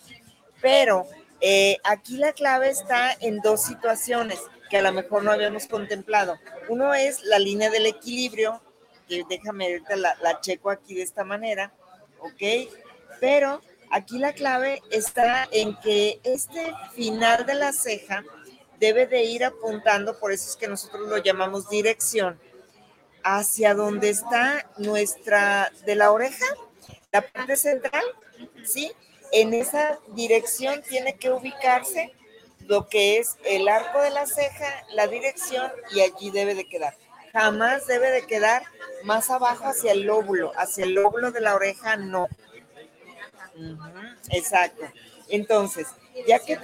Pero eh, aquí la clave está en dos situaciones que a lo mejor no habíamos contemplado. Uno es la línea del equilibrio, que déjame ahorita la, la checo aquí de esta manera, ¿ok? Pero aquí la clave está en que este final de la ceja debe de ir apuntando, por eso es que nosotros lo llamamos dirección, hacia donde está nuestra, de la oreja, la parte central, ¿sí? En esa dirección tiene que ubicarse lo que es el arco de la ceja, la dirección, y allí debe de quedar. Jamás debe de quedar más abajo hacia el lóbulo, hacia el lóbulo de la oreja no. Exacto. Entonces, ya que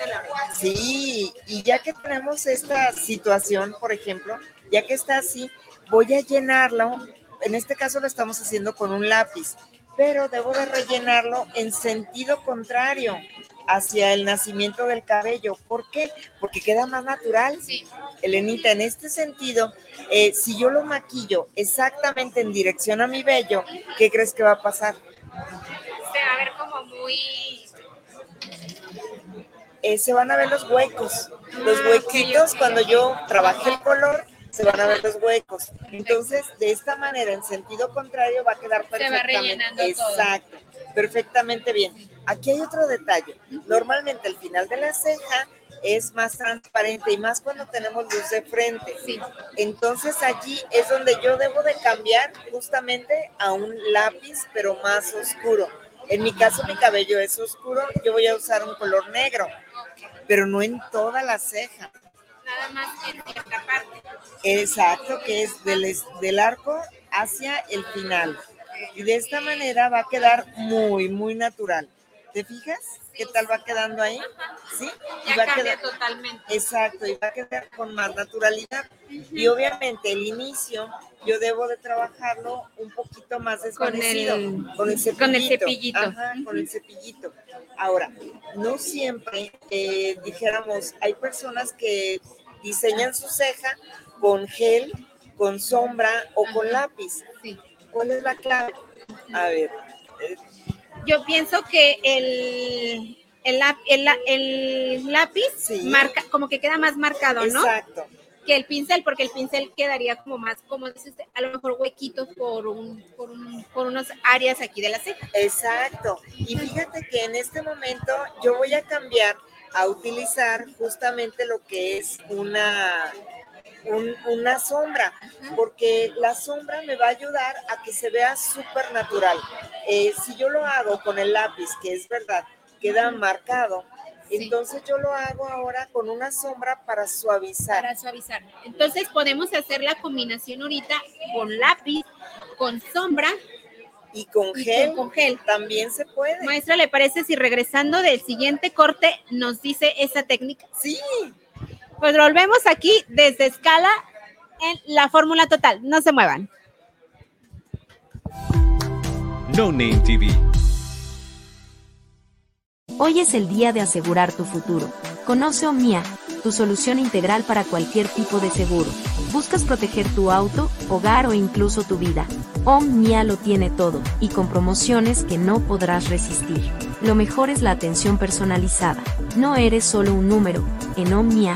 sí, y ya que tenemos esta situación, por ejemplo, ya que está así, voy a llenarlo. En este caso lo estamos haciendo con un lápiz, pero debo de rellenarlo en sentido contrario hacia el nacimiento del cabello. ¿Por qué? Porque queda más natural. Elenita, en este sentido, eh, si yo lo maquillo exactamente en dirección a mi vello, ¿qué crees que va a pasar? Se va a ver como muy. eh, se van a ver los huecos. Los Ah, huequitos, cuando yo trabajé el color, se van a ver los huecos. Entonces, de esta manera, en sentido contrario, va a quedar Se va perfectamente. rellenando todo. Perfectamente bien. Aquí hay otro detalle. Normalmente el final de la ceja es más transparente y más cuando tenemos luz de frente. Entonces allí es donde yo debo de cambiar justamente a un lápiz, pero más oscuro. En mi caso mi cabello es oscuro, yo voy a usar un color negro, pero no en toda la ceja. Nada más en cierta parte. Exacto, que es del, es- del arco hacia el final. Y de esta manera va a quedar muy, muy natural. ¿Te fijas? ¿Qué tal va quedando ahí? ¿Sí? Y Ya va a quedar- totalmente. Exacto, y va a quedar con más naturalidad. Y obviamente el inicio yo debo de trabajarlo un poquito más desvanecido. el- con el cepillito. con el cepillito. Ajá, con el cepillito. Ahora, no siempre, eh, dijéramos, hay personas que diseñan su ceja con gel con sombra o con lápiz. ¿Cuál es la clave? A ver, eh, Yo pienso que el, el, el el lápiz marca, como que queda más marcado, ¿no? Exacto. Que el pincel, porque el pincel quedaría como más, como dice usted, a lo mejor huequitos por un, por un, por unas áreas aquí de la ceja. Exacto. Y fíjate que en este momento yo voy a cambiar a utilizar justamente lo que es una, un- una sombra, porque la sombra me va a ayudar a que se vea súper natural. Eh, si yo lo hago con el lápiz, que es verdad, queda marcado, entonces yo lo hago ahora con una sombra para suavizar. Para suavizar. Entonces podemos hacer la combinación ahorita con lápiz, con sombra y con y gel. con gel. También se puede. Maestra, ¿le parece si regresando del siguiente corte nos dice esa técnica? Sí. Pues volvemos aquí desde escala en la fórmula total. No se muevan. No Name TV. Hoy es el día de asegurar tu futuro. Conoce Omnia, tu solución integral para cualquier tipo de seguro. ¿Buscas proteger tu auto, hogar o incluso tu vida? Omnia lo tiene todo, y con promociones que no podrás resistir. Lo mejor es la atención personalizada. No eres solo un número, en Omnia,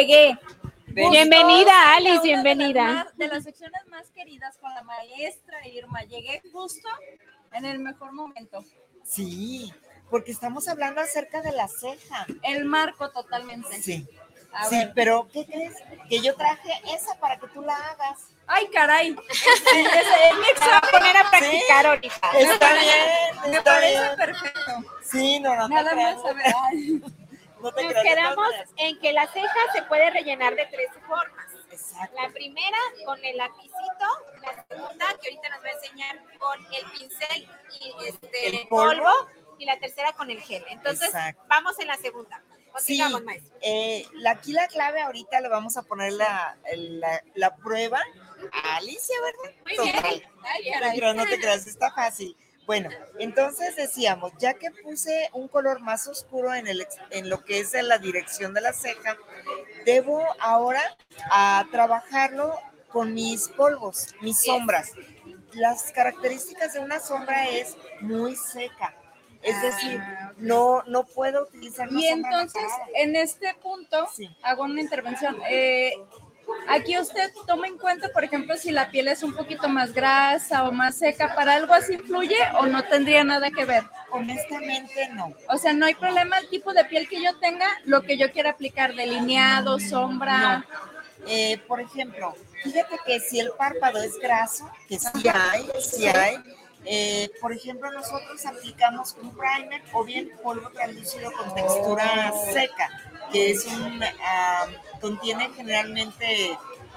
Llegué. Bienvenida, Alice, bienvenida. De las secciones más queridas con la maestra Irma. Llegué justo en el mejor momento. Sí, porque estamos hablando acerca de la ceja. El marco totalmente. Sí. A sí, ver. pero ¿qué crees? Que yo traje esa para que tú la hagas. Ay, caray. Sí, Se va a poner a practicar ahorita. Está bien, Me está parece bien. perfecto. Sí, no, no Nada más a ver. Ay. No te Nos creas, quedamos en que la ceja se puede rellenar de tres formas. La primera con el lapicito, la segunda que ahorita nos va a enseñar con el pincel y este ¿El polvo? y la tercera con el gel. Entonces, Exacto. vamos en la segunda. Sí, eh, la, aquí la clave ahorita le vamos a poner la, la, la prueba a Alicia, ¿verdad? Muy bien. Ay, caray. creas, no te creas, está fácil. Bueno, entonces decíamos, ya que puse un color más oscuro en, el, en lo que es en la dirección de la ceja, debo ahora a trabajarlo con mis polvos, mis sombras. Las características de una sombra es muy seca. Es decir, no, no puedo utilizar una Y sombra entonces, en este punto, hago una intervención. Eh, aquí usted toma en cuenta, por ejemplo, si la piel es un poquito más grasa o más seca, ¿para algo así influye o no tendría nada que ver? Honestamente, no. O sea, no hay problema el tipo de piel que yo tenga, lo que yo quiera aplicar, delineado, sombra. Eh, por ejemplo, fíjate que si el párpado es graso, que sí hay, sí hay, eh, por ejemplo, nosotros aplicamos un primer o bien polvo translúcido con textura seca. que es un, ah, contiene generalmente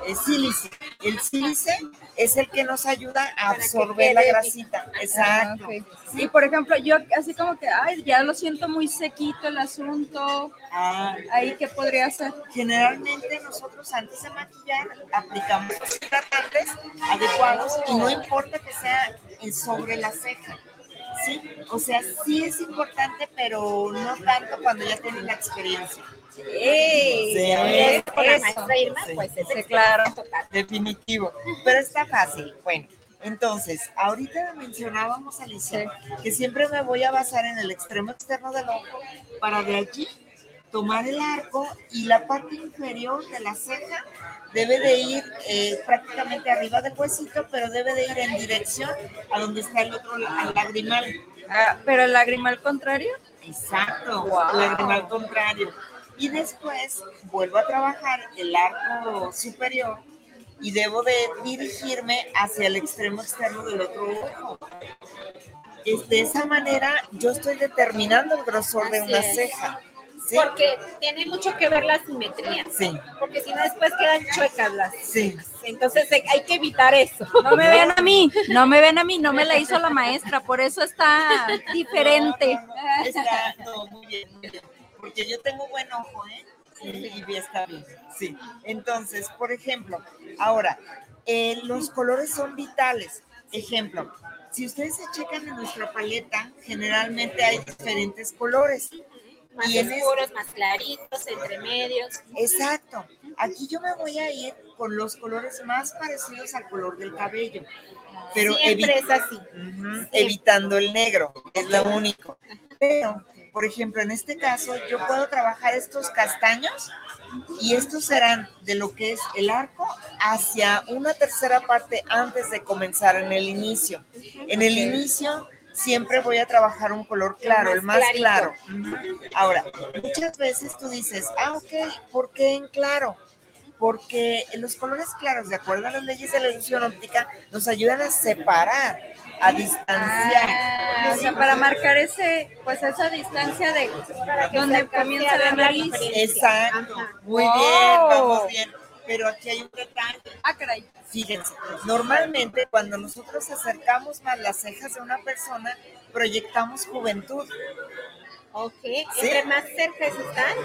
eh, sílice. El sílice es el que nos ayuda a absorber la grasita. Exacto. Ah. Y por ejemplo, yo así como que, ay, ya lo siento muy sequito el asunto. Ahí, ¿qué podría hacer? Generalmente nosotros antes de maquillar aplicamos los hidratantes adecuados y no importa que sea en- sobre la ceja. ¿sí? O sea, sí es importante, pero no tanto cuando ya tienen la experiencia. ¡Ey! Sí. Es con la Eso. maestra Irma, Sí. pues es Sí, claro. total. Definitivo. Pero está fácil. Bueno, entonces, ahorita mencionábamos, Alicia, que siempre me voy a basar en el extremo externo del ojo para de allí tomar el arco y la parte inferior de la ceja debe de ir eh, prácticamente arriba del huesito, pero debe de ir en dirección a donde está el otro al lagrimal. Ah, ¿Pero el lagrimal contrario? Exacto, Wow. el lagrimal contrario. Y después vuelvo a trabajar el arco superior y debo de dirigirme hacia el extremo externo del otro ojo. Es de esa manera yo estoy determinando el grosor de una es. ceja. ¿sí? Porque tiene mucho que ver la simetría. Sí. Porque si no, después quedan chuecas las Sí. Entonces eh, hay que evitar eso. No me ven a mí, no me ven a mí, no me la hizo la maestra, por eso está diferente. Está, no, muy bien, muy bien. Porque yo tengo buen ojo, ¿eh? Y, y está bien. Sí. Entonces, por ejemplo, ahora, eh, los colores son vitales. Ejemplo, si ustedes se checan en nuestra paleta, generalmente hay diferentes colores. Más Y en es- oscuros, más claritos, entre medios. Exacto. Aquí yo me voy a ir con los colores más parecidos al color del cabello. Pero Siempre es así. Evitando el negro, es lo único. Pero, por ejemplo, en este caso, yo puedo trabajar estos castaños y estos serán de lo que es el arco hacia una tercera parte antes de comenzar en el inicio. En el inicio siempre voy a trabajar un color claro, el más clarito. claro. Ujú. Ahora, muchas veces tú dices, ah, ok, ¿por qué en claro? Porque los colores claros, de acuerdo a las leyes de la ilusión óptica, nos ayudan a separar, a distanciar. Ah, o sea, para marcar ese, pues esa distancia de donde comienza la nariz. Exacto. Muy bien, vamos bien. Pero aquí hay un detalle. Ah, caray. Fíjense, normalmente cuando nosotros acercamos más las cejas de una persona, proyectamos juventud. Ok, Sí. entre más cerca están.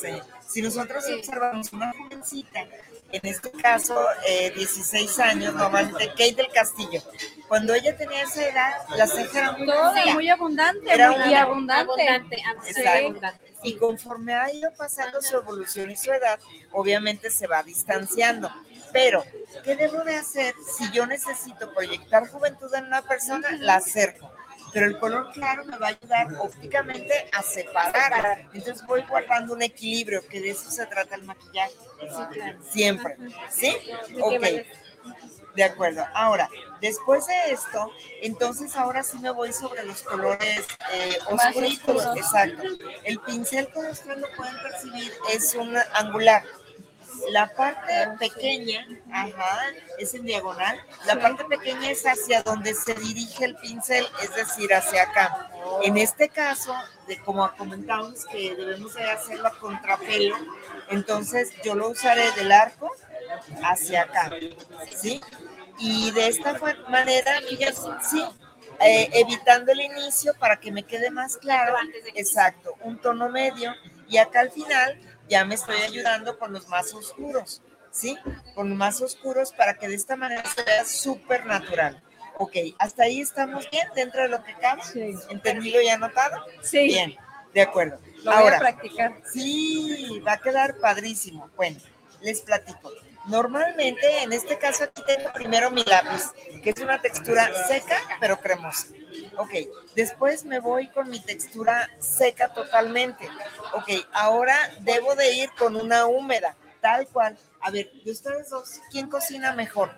Sí. Si nosotros observamos una jovencita, en este caso eh, 16 años, normalmente Kate del Castillo, cuando ella tenía esa edad, la ceja era muy Toda fina. muy abundante, Era muy una- abundante. Abundante, ab- sí, Exacto. abundante. Y conforme ha ido pasando su evolución y su edad, obviamente se va distanciando. Pero, ¿qué debo de hacer si yo necesito proyectar juventud en una persona? La acerco. Pero el color claro me va a ayudar ópticamente a separar. Entonces voy guardando un equilibrio, que de eso se trata el maquillaje. Siempre. ¿Sí? Ok. De acuerdo. Ahora, después de esto, entonces ahora sí me voy sobre los colores eh, oscuros. Exacto. El pincel, como ustedes lo pueden percibir, es un angular. La parte pequeña, ajá, es en diagonal. La parte pequeña es hacia donde se dirige el pincel, es decir, hacia acá. En este caso, de como comentábamos que debemos de hacerlo a contrapelo, entonces yo lo usaré del arco hacia acá, ¿sí? Y de esta manera, fíjense, sí, eh, evitando el inicio para que me quede más claro, exacto, un tono medio, y acá al final ya me estoy ayudando con los más oscuros, ¿sí? Con los más oscuros para que de esta manera se vea súper natural. Ok, hasta ahí estamos bien dentro de lo que cabe. ¿Entendido y anotado? Sí. Bien, de acuerdo. Lo voy a Ahora, practicar. Sí, va a quedar padrísimo. Bueno, les platico. Normalmente, en este caso aquí tengo primero mi lápiz, que es una textura seca pero cremosa. Ok, después me voy con mi textura seca totalmente. Ok, ahora debo de ir con una húmeda, tal cual. A ver, de ustedes dos, ¿quién cocina mejor?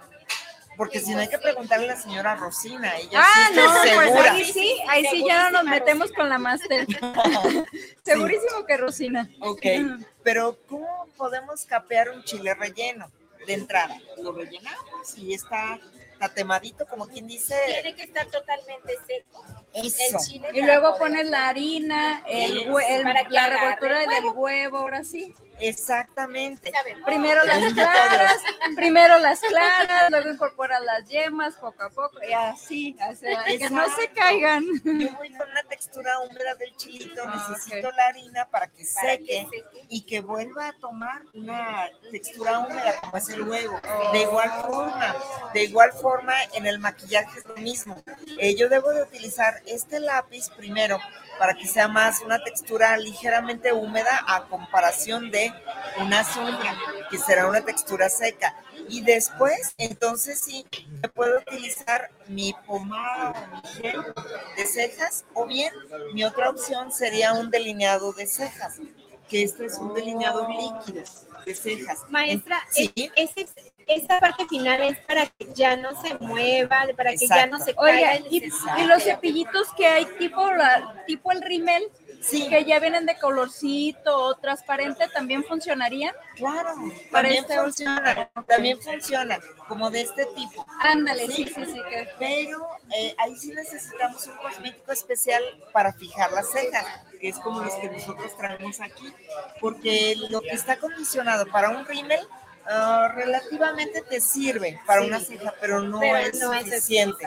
Porque si no hay que preguntarle a la señora Rosina, ella Ah, sí no, pues ahí sí, ahí sí ya no nos metemos con la máster. Segurísimo que Rosina. Ok, pero ¿cómo podemos capear un chile relleno de entrada? Lo rellenamos y está tatemadito, como quien dice. Tiene que estar totalmente seco. Eso. El chile Y luego poder- pones la harina, el, el- para la revoltura el del huevo. huevo, ahora sí. Exactamente. Primero las claras, primero las claras, luego incorporas las yemas poco a poco y así, así, que no se caigan. Yo voy con una textura húmeda del chilito, Ah, necesito la harina para que seque que seque. y que vuelva a tomar una textura húmeda como es el huevo. De igual forma, de igual forma en el maquillaje es lo mismo. Eh, yo debo de utilizar este lápiz primero para que sea más una textura ligeramente húmeda a comparación de una sombra, que será una textura seca. Y después, entonces sí, puedo utilizar mi pomada o mi gel de cejas, o bien mi otra opción sería un delineado de cejas, que este es un delineado líquido de cejas. Maestra, Sí. es- esa parte final es para que ya no se mueva, para que ya no se caiga. y, y los cepillitos que hay tipo, la- tipo el rímel, que ya vienen de colorcito o transparente, ¿también funcionarían? Claro, Para también este funciona, también funciona, como de este tipo. Ándale, sí, sí, sí. que- Pero eh, ahí sí necesitamos un cosmético especial para fijar las cejas, que es como los que nosotros traemos aquí, porque lo que está condicionado para un rímel ah, relativamente te sirve para Sí. una ceja, pero no Pero es no es suficiente.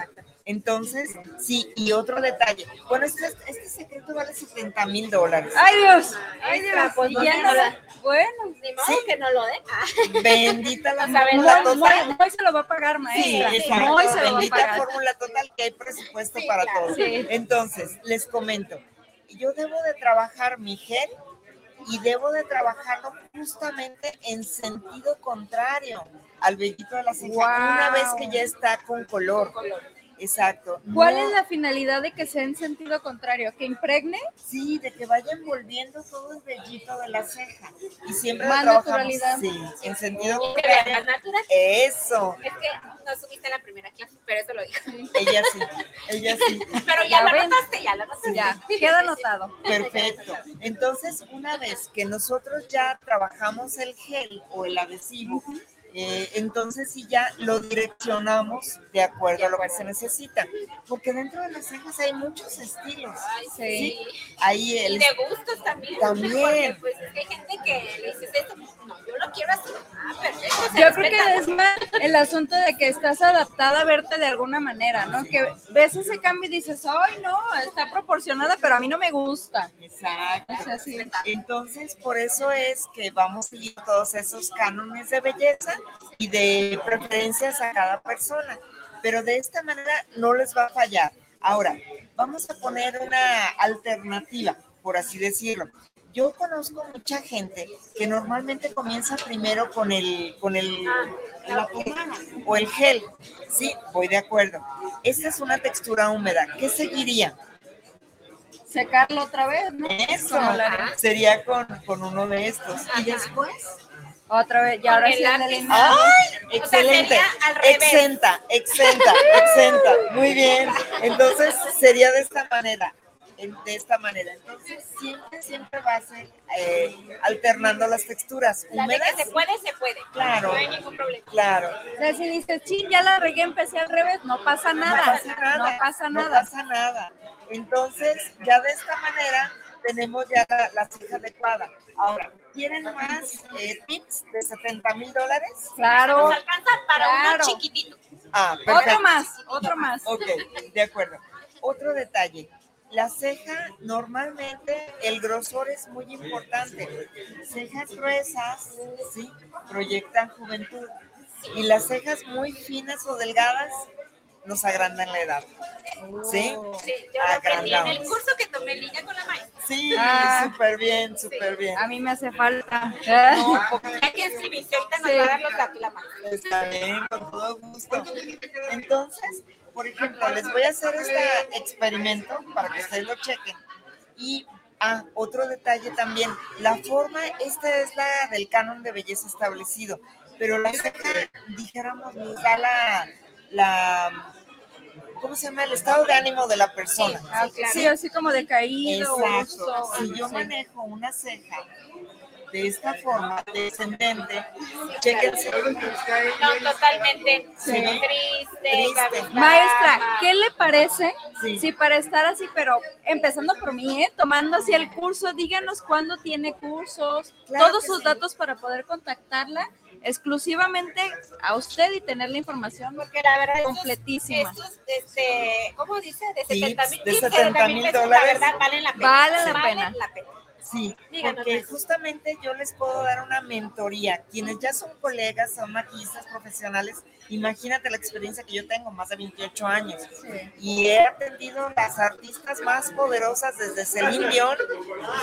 Entonces, sí, y otro detalle. Bueno, este, este secreto vale 70 mil dólares. ¡Ay, Dios! ¡Ay, Dios! pues, Y no ya se no nos la- la- Bueno. Ni modo Sí. que no lo dé. Ah. Bendita la fórmula total. Moy- Moy se lo va a pagar, Sí, maestra. exacto. Moy se lo va a Bendita pagar. fórmula total que hay presupuesto Sí, para claro. todo. Sí. Entonces, les comento, yo debo de trabajar mi gel y debo de trabajarlo justamente en sentido contrario al vellito de la ceja, Guau. una vez que ya está con color. Exacto. ¿Cuál No- es la finalidad de que sea en sentido contrario? ¿Que impregne? Sí, de que vaya envolviendo todo el vellito de la ceja. Y siempre Más lo naturalidad. Sí, en sentido contrario. más natural. Eso. Es que no subiste la primera clase, pero eso lo dijo. Ella sí, ella sí. Pero ya ven. notaste, ya lo notaste. Ya, queda anotado. Perfecto. Entonces, una vez que nosotros ya trabajamos el gel o el adhesivo, eh, entonces sí ya lo direccionamos de acuerdo a lo que se necesita. Porque dentro de las cejas hay muchos estilos. Sí. Ahí Y el de gustos también. También. Porque pues hay gente que le dices esto, no, yo lo quiero así. Ah, perfecto. Yo creo que es más el asunto de que estás adaptada a verte de alguna manera, ¿no? Que ves ese cambio y dices, ay, no, está proporcionada, pero a mí no me gusta. Exacto. O sea, sí. Entonces, por eso es que vamos siguiendo todos esos cánones de belleza y de preferencias a cada persona. Pero de esta manera no les va a fallar. Ahora, vamos a poner una alternativa, por así decirlo. Yo conozco mucha gente que normalmente comienza primero con el, con el, la pomada o el gel. Sí, voy de acuerdo. Esta es una textura húmeda. ¿Qué seguiría? Secarlo otra vez, ¿no? Eso sería con, con uno de estos. Y después. Otra vez, y ahora sí. ¡Ay! O sea, Excelente. sería al revés. exenta, exenta, exenta. Muy bien. Entonces sería de esta manera. De esta manera. Entonces siempre, siempre va a ser eh, alternando las texturas. La de que se puede, se puede. Claro. No hay ningún problema. Claro. O sea, si dices, chin, ya la regué, empecé al revés, no pasa nada. No pasa nada. No pasa no nada. pasa nada. Entonces, ya de esta manera tenemos ya la, la ceja adecuada. Ahora, ¿quieren más eh, tips de 70 mil dólares? Claro. Nos alcanza para Claro. uno chiquitito. Ah. Otro más, otro más. Ok, de acuerdo. Otro detalle. La ceja, normalmente el grosor es muy importante. Cejas gruesas, sí, proyectan juventud. Y las cejas muy finas o delgadas nos agrandan la edad. ¿Sí? Sí, yo lo aprendí en el curso que tomé línea con la maestra. Sí, Ah. súper bien, súper bien. A mí me hace falta. No, escribiste, ahorita nos va a dar los maestra. Está bien, con todo gusto. Entonces, por ejemplo, les voy a hacer este experimento para que ustedes lo chequen. Y, ah, otro detalle también, la forma, esta es la del canon de belleza establecido, pero la ceja, dijéramos, nos da la, la, ¿cómo se llama? El estado de ánimo de la persona. Sí, así como decaído. Exacto. Si yo manejo una ceja de esta forma descendente, chéquense. No, totalmente. Sí. Triste, Triste. Maestra, ¿qué le parece si para estar así, pero empezando por mí, ¿eh? tomando así el curso, díganos cuándo tiene cursos, Claro todos sus sí. datos para poder contactarla exclusivamente a usted y tener la información Porque la verdad, completísima. Estos, este, ¿cómo dice? De Tips 70 mil de tips, 70 mil mil pesos, dólares. La verdad, valen la pena. Vale la Valen pena. la pena. Sí, porque justamente yo les puedo dar una mentoría. Quienes ya son colegas, son maquillistas profesionales, imagínate la experiencia que yo tengo, más de 28 años. Y he atendido las artistas más poderosas desde Celine Dion,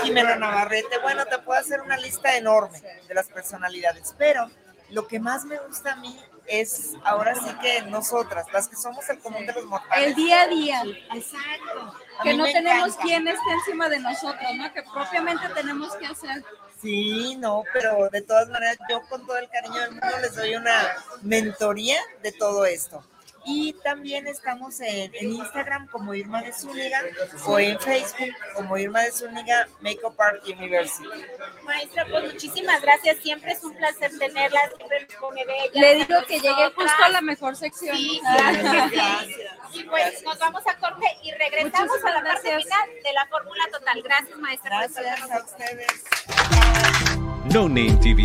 Jimena Navarrete. Bueno, te puedo hacer una lista enorme de las personalidades, pero lo que más me gusta a mí es ahora sí que nosotras, las que somos el común de los mortales. El día a día. Exacto. A Que no tenemos encanta. quien esté encima de nosotros, ¿no? Que propiamente tenemos que hacer. Sí, no, pero de todas maneras yo con todo el cariño del mundo les doy una mentoría de todo esto. Y también estamos en, en Instagram como Irma de Zúñiga o en Facebook como Irma de Zúñiga Makeup Art University. Maestra, pues muchísimas gracias. Siempre es un placer tenerla. Siempre nos pone bella. Le digo que llegué justo a la mejor sección. Sí, Ah. sí, sí. Y pues nos vamos a corte y regresamos a la parte gracias. final de la fórmula total. Gracias, maestra. Gracias a ustedes. No Name TV.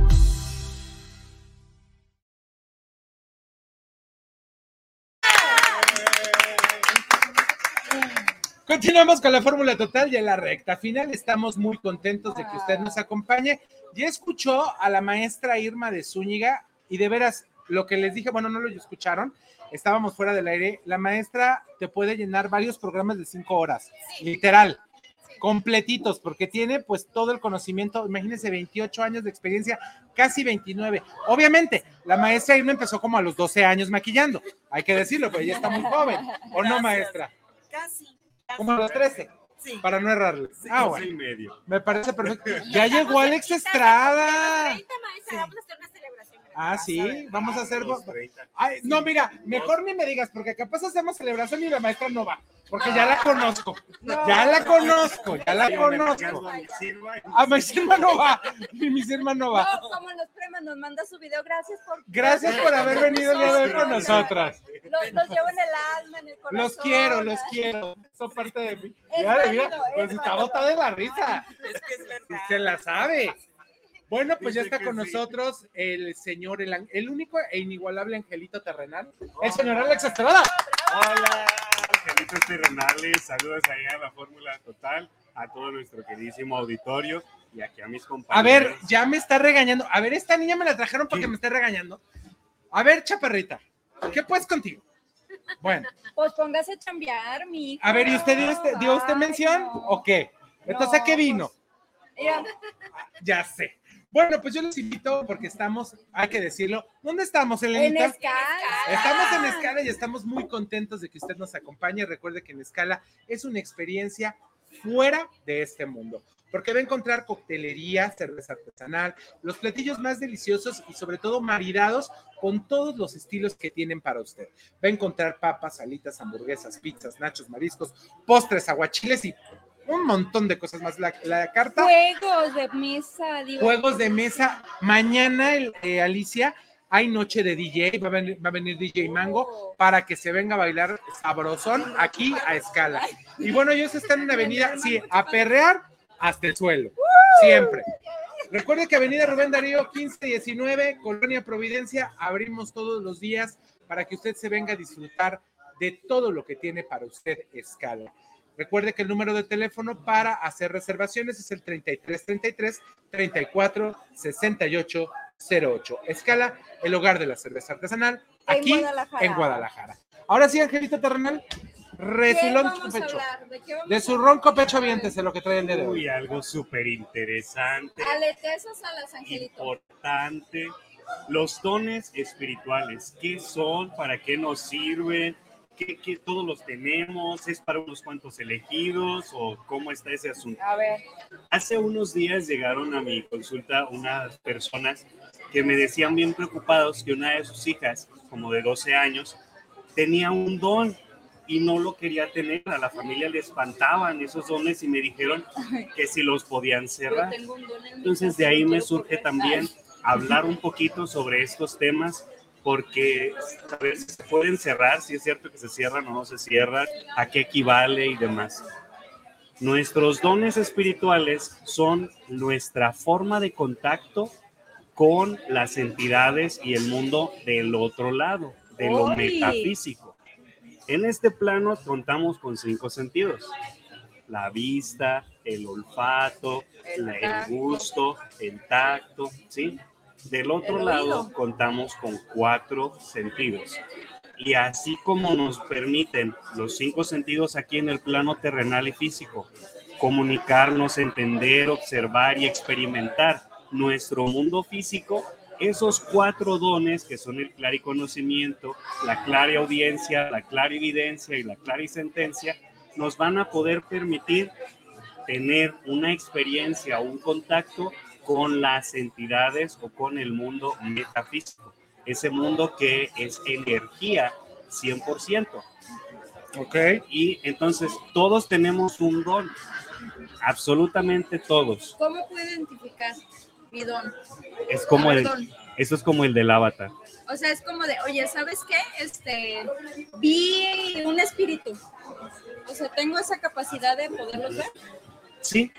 Continuamos con la fórmula total y en la recta final. Estamos muy contentos de que usted nos acompañe. Ya escuchó a la maestra Irma de Zúñiga y de veras lo que les dije, bueno, no lo escucharon, estábamos fuera del aire. La maestra te puede llenar varios programas de cinco horas, literal, completitos, porque tiene pues todo el conocimiento. Imagínense, 28 años de experiencia, casi 29. Obviamente, la maestra Irma empezó como a los 12 años maquillando, hay que decirlo, pero ella está muy joven, ¿o no, maestra? Casi. Como a los 13. Sí. Para no errarle. Ah, Doce y bueno. medio. Me parece perfecto. Ya llegó Alex Estrada. Vamos a hacer una celebración. Ah, sí, vamos a hacer. Los 30. Ay, no, mira, mejor ni me digas, porque capaz hacemos celebración y la maestra no va, porque ya la conozco. Ya la conozco, ya la conozco. A mi Irma no va, mi Irma no va. No, como los premios nos manda su video, gracias por. Gracias por haber venido el día de hoy con nosotras. Los, los llevo en el alma, en el corazón. Los quiero, los quiero. Son parte de mí. Es Mira, pues es está botada de la risa. Es que es verdad. Se la sabe. Bueno, pues ya está con sí. nosotros el señor, el, único e inigualable angelito terrenal, el señor Alex Estrada. Hola, angelitos terrenales, saludos ahí a la Fórmula Total, a todo nuestro queridísimo auditorio y aquí a mis A compañeros. ver, ya me está regañando. A ver, esta niña me la trajeron porque me está regañando. A ver, chaparrita, ¿Qué pues contigo? Bueno, Pues póngase a chambear, mi hijo. a ver, ¿y usted dio, este- dio usted mención o qué? Entonces, ¿a qué vino? Mira, Ya sé. Bueno, pues yo los invito porque estamos, hay que decirlo. ¿Dónde estamos, en Elenita? escala. Estamos en Escala y estamos muy contentos de que usted nos acompañe. Recuerde que en Escala es una experiencia fuera de este mundo, porque va a encontrar coctelería, cerveza artesanal, los platillos más deliciosos y sobre todo maridados con todos los estilos que tienen para usted. Va a encontrar papas, salitas, hamburguesas, pizzas, nachos, mariscos, postres, aguachiles y un montón de cosas más. La, la carta Juegos de mesa, digo. juegos de mesa. Mañana, el- eh, Alicia, hay noche de DJ, va a, venir, va a venir DJ Mango para que se venga a bailar sabrosón aquí a escala. Y bueno, ellos están en la avenida, sí, a perrear hasta el suelo, siempre. Recuerde que Avenida Rubén Darío 1519, Colonia Providencia, abrimos todos los días para que usted se venga a disfrutar de todo lo que tiene para usted escala. Recuerde que el número de teléfono para hacer reservaciones es el 3333 34 68 08. Escala, el hogar de la cerveza artesanal, En aquí Guadalajara. en Guadalajara. Ahora sí, Angelito Terrenal, ¿Qué resulón a pecho. ¿De De a su ronco pecho aviéntese lo que trae el día de hoy. Uy, algo súper interesante, Alete esas alas, Angelito. importante. Los dones espirituales, ¿qué son? ¿Para qué nos sirven? ¿Qué, qué todos los tenemos? ¿Es para unos cuantos elegidos? ¿O cómo está ese asunto? A ver. Hace unos días llegaron a mi consulta unas personas que me decían bien preocupados que una de sus hijas, como de 12 años, tenía un don y no lo quería tener. A la familia le espantaban esos dones y me dijeron que si los podían cerrar. Entonces de ahí me surge también hablar un poquito sobre estos temas porque a veces se pueden cerrar, si es cierto que se cierran o no se cierran, a qué equivale y demás. Nuestros dones espirituales son nuestra forma de contacto con las entidades y el mundo del otro lado, de lo metafísico. En este plano contamos con cinco sentidos. La vista, el olfato, El el, gusto, el tacto, ¿sí? Del otro El lado oído. contamos con cuatro sentidos. Y así como nos permiten los cinco sentidos aquí en el plano terrenal y físico, comunicarnos, entender, observar y experimentar nuestro mundo físico, esos cuatro dones que son el clariconocimiento, la clara audiencia, la clara evidencia y la clara sentencia, nos van a poder permitir tener una experiencia o un contacto con las entidades o con el mundo metafísico, ese mundo que es energía 100%. Ok. Y entonces todos tenemos un don, absolutamente todos. ¿Cómo puedo identificar mi don? Es como el, esto es como el del avatar. O sea, es como de, oye, ¿sabes qué? Este, vi un espíritu. O sea, tengo esa capacidad de poderlos ver. Sí,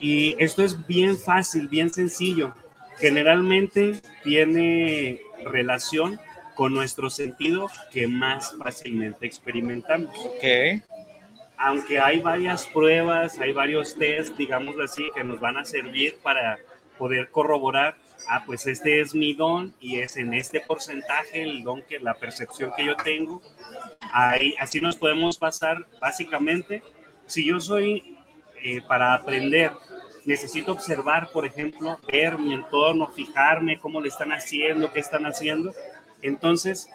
y esto es bien fácil, bien sencillo. Generalmente tiene relación con nuestro sentido que más fácilmente experimentamos. Ok. Aunque hay varias pruebas, hay varios test, digámoslo así, que nos van a servir para poder corroborar, ah, pues este es mi don y es en este porcentaje el don que la percepción que yo tengo. Ahí, así nos podemos pasar básicamente. Si yo soy eh, para aprender, necesito observar, por ejemplo, ver mi entorno, fijarme cómo le están haciendo, qué están haciendo. Entonces,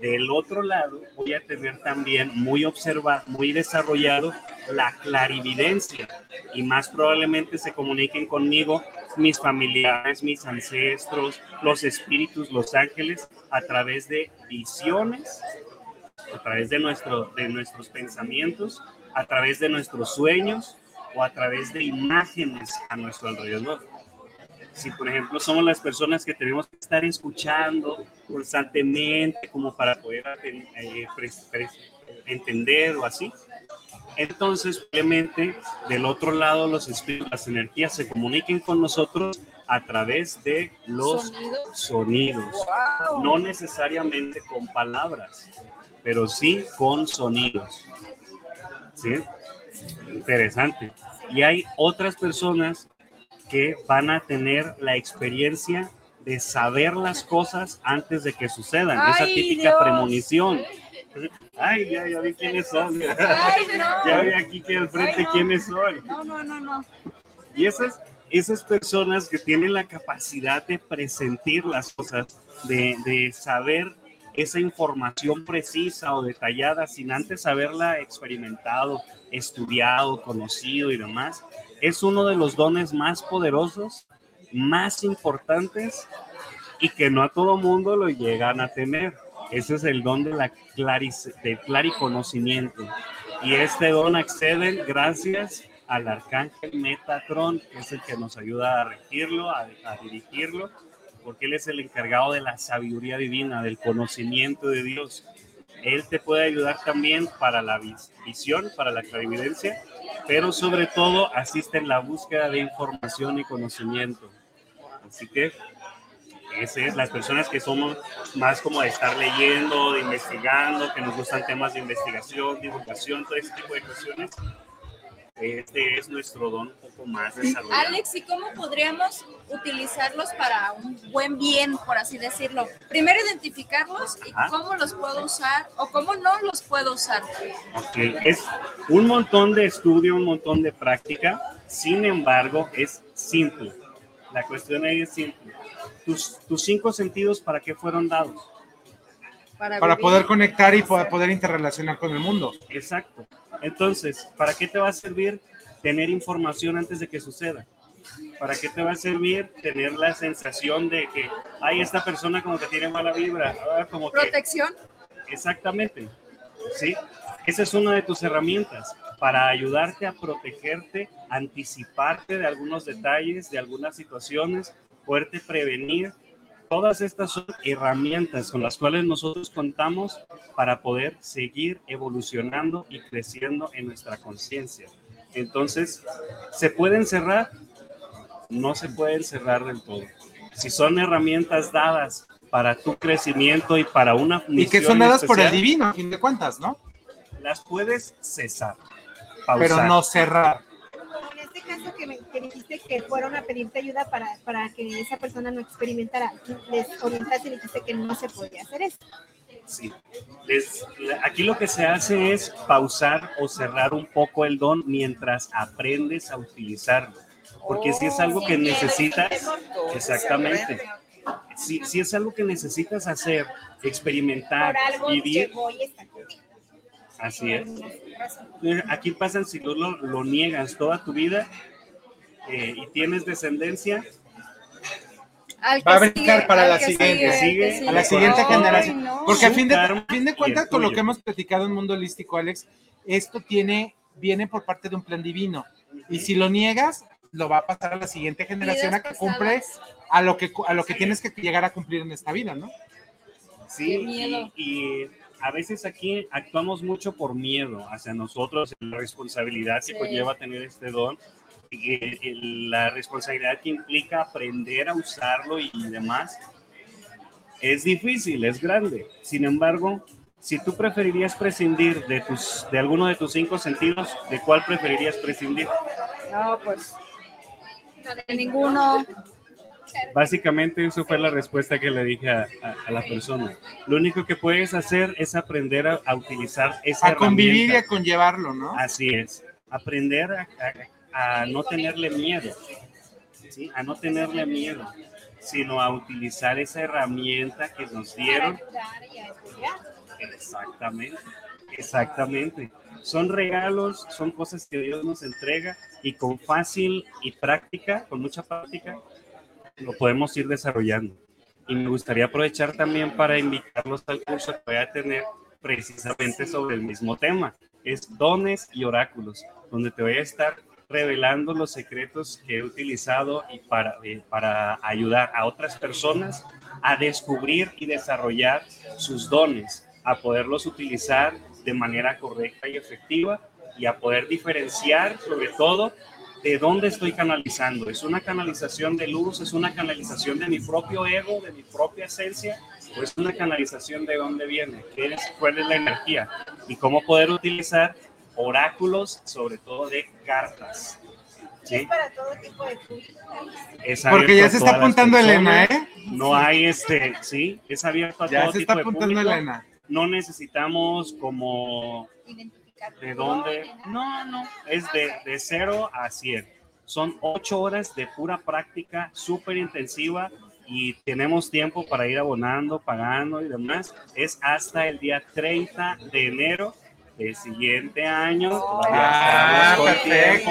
del otro lado, voy a tener también muy observado, muy desarrollado la clarividencia y más probablemente se comuniquen conmigo mis familiares, mis ancestros, los espíritus, los ángeles, a través de visiones, a través de, nuestro, de nuestros pensamientos, a través de nuestros sueños o a través de imágenes a nuestro alrededor. Si, por ejemplo, somos las personas que tenemos que estar escuchando constantemente como para poder eh, entender o así, entonces probablemente del otro lado los espíritus, las energías se comuniquen con nosotros a través de los ¿Sonidos? sonidos, Wow. no necesariamente con palabras, pero sí con sonidos. ¿Sí? Interesante. Y hay otras personas que van a tener la experiencia de saber las cosas antes de que sucedan, esa típica Dios. premonición. Ay, ya, ya vi quiénes son. Ay, no. Ya vi aquí que al frente Ay, no. quiénes son. No, no, no, no. Y esas, esas personas que tienen la capacidad de presentir las cosas, de, de saber esa información precisa o detallada sin antes haberla experimentado, estudiado, conocido y demás, es uno de los dones más poderosos, más importantes y que no a todo mundo lo llegan a tener. Ese es el don de la claris, del clariconocimiento. Y este don acceden gracias al arcángel Metatron, que es el que nos ayuda a regirlo, a, a dirigirlo, porque él es el encargado de la sabiduría divina, del conocimiento de Dios. Él te puede ayudar también para la vis- visión, para la clarividencia, pero sobre todo asiste en la búsqueda de información y conocimiento. Así que ese es las personas que somos más como de estar leyendo, de investigando, que nos gustan temas de investigación, divulgación, todo ese tipo de cuestiones. Este es nuestro don un poco más desarrollado. Alex, ¿y cómo podríamos utilizarlos para un buen bien, por así decirlo? Primero identificarlos y cómo los puedo usar o cómo no los puedo usar. Ok, Es un montón de estudio, un montón de práctica, sin embargo, es simple. La cuestión ahí es simple. Tus, tus cinco sentidos, ¿para qué fueron dados? Para poder conectar y poder, poder interrelacionar con el mundo. Exacto. Entonces, ¿para qué te va a servir tener información antes de que suceda? ¿Para qué te va a servir tener la sensación de que, ay, esta persona como que tiene mala vibra? ah, como que... Protección. Exactamente. ¿Sí? Esa es una de tus herramientas para ayudarte a protegerte, anticiparte de algunos detalles, de algunas situaciones, poderte prevenir. Todas estas son herramientas con las cuales nosotros contamos para poder seguir evolucionando y creciendo en nuestra conciencia. Entonces, ¿se pueden cerrar? No se pueden cerrar del todo. Si son herramientas dadas para tu crecimiento y para una Y que misión son dadas por el divino, a fin de cuentas, ¿no? las puedes cesar, Pero no cerrar. Caso que, me, que dijiste que fueron a pedirte ayuda para, para que esa persona no experimentara, les orientaste y dijiste que no se podía hacer eso. Sí. Les- aquí lo que se hace es pausar o cerrar un poco el don mientras aprendes a utilizarlo. Porque si es algo que necesitas, exactamente. Si, si es algo que necesitas hacer, experimentar, vivir, llegó y está contigo. Así es. Aquí pasan si tú lo, lo niegas toda tu vida eh, y tienes descendencia, Al Va a brincar sigue, para al la que siguiente, sigue, a la siguiente Ay, generación. no. Porque a fin, de, karma a fin de y cuentas, con lo que hemos platicado en Mundo Holístico, Alex, esto tiene, viene por parte de un plan divino. Y si lo niegas, lo va a pasar a la siguiente generación a que cumple a lo que, a lo que tienes que llegar a cumplir en esta vida, ¿no? Sí. Y, y a veces aquí actuamos mucho por miedo hacia nosotros, la responsabilidad que Sí. conlleva tener este don, y la responsabilidad que implica aprender a usarlo y demás. Es difícil, es grande. Sin embargo, si tú preferirías prescindir de, tus, de alguno de tus cinco sentidos, ¿de cuál preferirías prescindir? No, pues. De ninguno. Básicamente eso fue la respuesta que le dije a, a- a la persona. Lo único que puedes hacer es aprender a, a utilizar esa A convivir y a conllevarlo, ¿no? Así es. Aprender a no tenerle miedo, ¿sí? A no tenerle miedo, sino a utilizar esa herramienta que nos dieron. Exactamente, exactamente. Son regalos, son cosas que Dios nos entrega y con fácil y práctica, con mucha práctica, lo podemos ir desarrollando. Y me gustaría aprovechar también para invitarlos al curso que voy a tener precisamente sobre el mismo tema. Es dones y oráculos, donde te voy a estar revelando los secretos que he utilizado y para, eh, para ayudar a otras personas a descubrir y desarrollar sus dones, a poderlos utilizar de manera correcta y efectiva y a poder diferenciar sobre todo de dónde estoy canalizando. ¿Es una canalización de luz? ¿Es una canalización de mi propio ego, de mi propia esencia? ¿O es una canalización de dónde viene? ¿Qué es, ¿Cuál es la energía? Y cómo poder utilizar oráculos, sobre todo de cartas. Es ¿Sí? para todo tipo de público. Es Porque ya se está apuntando Elena. ¿eh? No hay este, sí, es abierto a Ya todo se tipo está de apuntando público. Elena. No necesitamos como de dónde. No, no, es de, de 0 a 100. Son ocho horas de pura práctica súper intensiva y tenemos tiempo para ir abonando, pagando y demás. Es hasta el día 30 de enero del siguiente año. Todavía Ah, perfecto.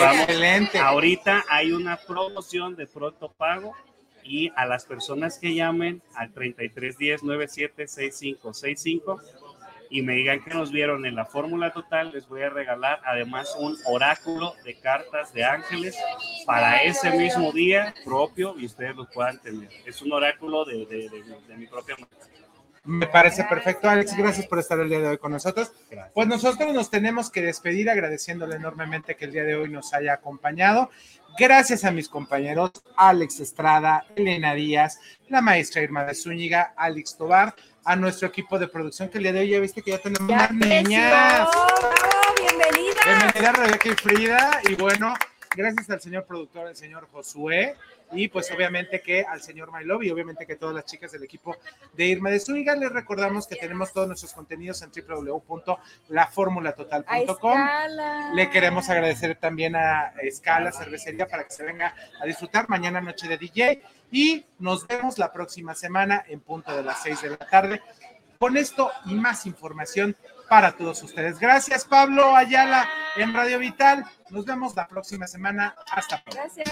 Vamos. Excelente. Ahorita hay una promoción de pronto pago y a las personas que llamen al 3310 976565 y me digan que nos vieron en la fórmula total, les voy a regalar además un oráculo de cartas de ángeles para ese mismo día propio y ustedes lo puedan tener. Es un oráculo de, de- de- de mi propia mano. Me parece perfecto, Alex. Gracias por estar el día de hoy con nosotros. Pues nosotros nos tenemos que despedir agradeciéndole enormemente que el día de hoy nos haya acompañado. Gracias a mis compañeros Alex Estrada, Elena Díaz, la maestra Irma de Zúñiga, Alex Tobar, a nuestro equipo de producción que el día de hoy ya viste que ya tenemos Ya unas niñas. bienvenida. Bienvenida Rebeca y Frida. Y bueno, gracias al señor productor, el señor Josué. Y pues obviamente que al señor My Love y obviamente que todas las chicas del equipo de Irma de Zúñiga. Les recordamos que tenemos todos nuestros contenidos en www.laformulatotal.com. Le queremos agradecer también a Escala Cervecería para que se venga a disfrutar mañana noche de DJ. Y nos vemos la próxima semana en punto de las 6 de la tarde con esto y más información para todos ustedes. Gracias, Pablo Ayala, en Radio Vital. Nos vemos la próxima semana. Hasta pronto. Gracias.